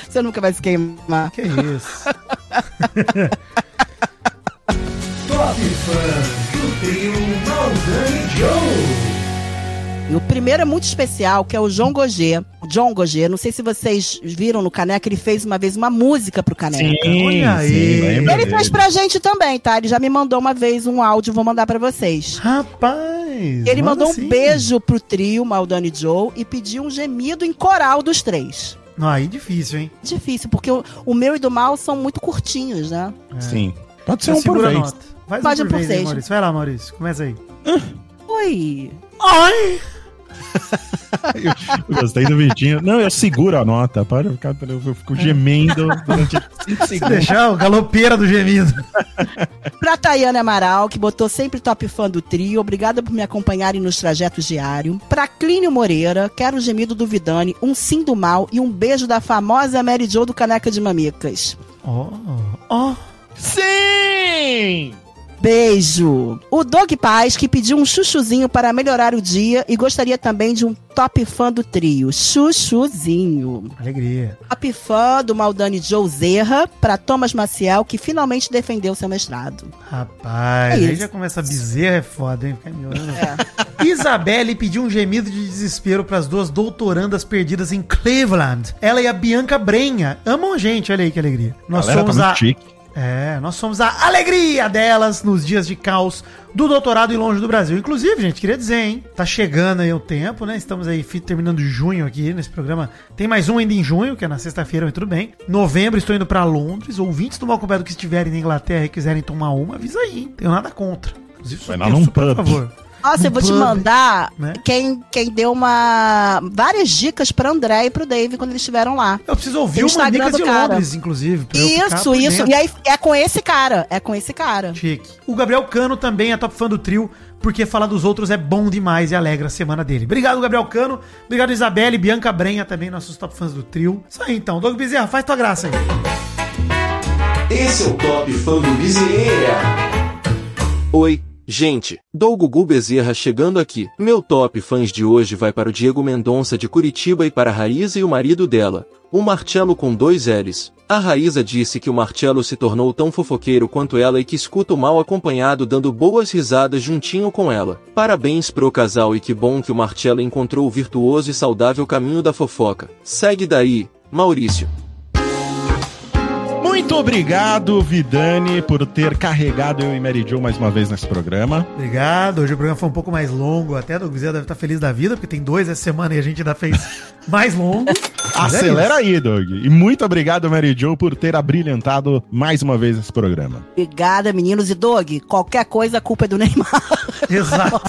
Você nunca vai se queimar. Que isso. [LAUGHS] Top Fãs do trio Maldani Joe. E o primeiro é muito especial, que é o João Gogê. O John Gogê, não sei se vocês viram no Caneca, ele fez uma vez uma música pro Caneca. Sim, Olha aí. lembro Ele fez pra gente também, tá? Ele já me mandou uma vez um áudio, vou mandar pra vocês. Rapaz. Ele manda mandou um sim. beijo pro trio Maldani Joe e pediu um gemido em coral dos três. Não, aí difícil, hein? Difícil, porque o, o meu e do mal são muito curtinhos, né? Sim. Pode ser um por vez. nota. Faz Pode um um por por vez, hein, vez. Maurício. Vai lá, Maurício. Começa aí. Oi. Ai! Eu gostei do Vitinho. Não, eu seguro a nota. Para ficar, eu fico gemendo durante 5 Se segundos. deixar o galopeira do gemido. Pra Tayane Amaral, que botou sempre top fã do trio, obrigada por me acompanharem nos trajetos diários. Pra Clínio Moreira, quero o gemido do Vidani, um sim do mal e um beijo da famosa Mary Jo do Caneca de Mamicas. Ó, ó. Sim! Beijo! O Dog Paz, que pediu um chuchuzinho para melhorar o dia e gostaria também de um top fã do trio. Chuchuzinho. Alegria. Top fã do Maldani Joe Zerra para Thomas Maciel, que finalmente defendeu seu mestrado. Rapaz, É aí já começa a bezerra, é foda, hein? Fica me olhando. É. [LAUGHS] Isabelle pediu um gemido de desespero para as duas doutorandas perdidas em Cleveland. Ela e a Bianca Brenha amam a gente, olha aí que alegria. Nós Galera, tá somos a muito chique. É, nós somos a alegria delas nos dias de caos do doutorado e longe do Brasil. Inclusive, gente, queria dizer, hein? Tá chegando aí o tempo, né? Estamos aí terminando junho aqui nesse programa. Tem mais um ainda em junho, que é na sexta-feira, mas tudo bem. Novembro estou indo pra Londres. Ouvintes do Malcombado que estiverem na Inglaterra e quiserem tomar uma, avisa aí, hein? Tenho nada contra. Inclusive, Vai lá num pub. favor. Nossa, eu vou te mandar né? quem, quem deu uma várias dicas pra André e pro Dave quando eles estiveram lá. Eu preciso ouvir o do de cara. Londres, inclusive. Isso, isso. dentro. E aí é com esse cara. É com esse cara. Chique. O Gabriel Cano também é top fã do trio, porque falar dos outros é bom demais e alegra a semana dele. Obrigado, Gabriel Cano. Obrigado, Isabelle, Bianca Brenha, também nossos top fãs do trio. Isso aí, então. Doug Bezerra, faz tua graça aí. Esse é o Top Fã do Bezerra. Oi, gente. Dou Gugu Bezerra chegando aqui. Meu top fãs de hoje vai para o Diego Mendonça de Curitiba e para a Raíza e o marido dela, o Marcelo com dois L's. A Raíza disse que o Marcelo se tornou tão fofoqueiro quanto ela e que escuta o mal acompanhado dando boas risadas juntinho com ela. Parabéns pro casal e que bom que o Marcelo encontrou o virtuoso e saudável caminho da fofoca. Segue daí, Maurício. Muito obrigado, Vidani, por ter carregado eu e Mary Jo mais uma vez nesse programa. Obrigado. Hoje o programa foi um pouco mais longo. Até Doug Bezerra deve estar feliz da vida, porque tem dois essa semana e a gente ainda fez [LAUGHS] mais longo. É Acelera isso. aí, Doug. E muito obrigado, Mary Jo, por ter abrilhantado mais uma vez esse programa. Obrigada, meninos. E Doug, qualquer coisa a culpa é do Neymar. [LAUGHS] Exato.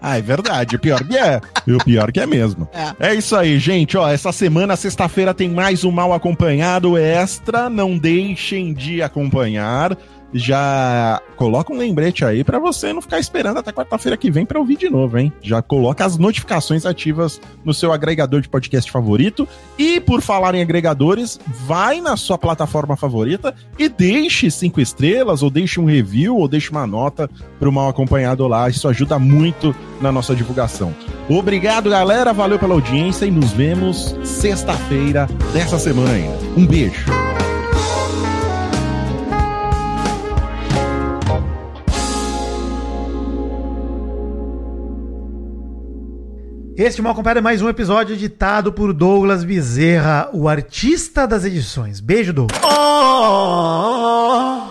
Ah, [LAUGHS] é verdade. O pior que é. E o pior que é mesmo. É. isso aí, gente. Ó, essa semana, sexta-feira, tem mais um mal acompanhado extra. Não deixem de acompanhar. Já coloca um lembrete aí pra você não ficar esperando até quarta-feira que vem pra ouvir de novo, hein? Já coloca as notificações ativas no seu agregador de podcast favorito. E por falar em agregadores, vai na sua plataforma favorita e deixe cinco estrelas, ou deixe um review, ou deixe uma nota pro mal acompanhado lá. Isso ajuda muito na nossa divulgação. Obrigado, galera. Valeu pela audiência e nos vemos sexta-feira dessa semana ainda. Um beijo. Este mal é mais um episódio editado por Douglas Bezerra, o artista das edições. Beijo, Douglas. Oh,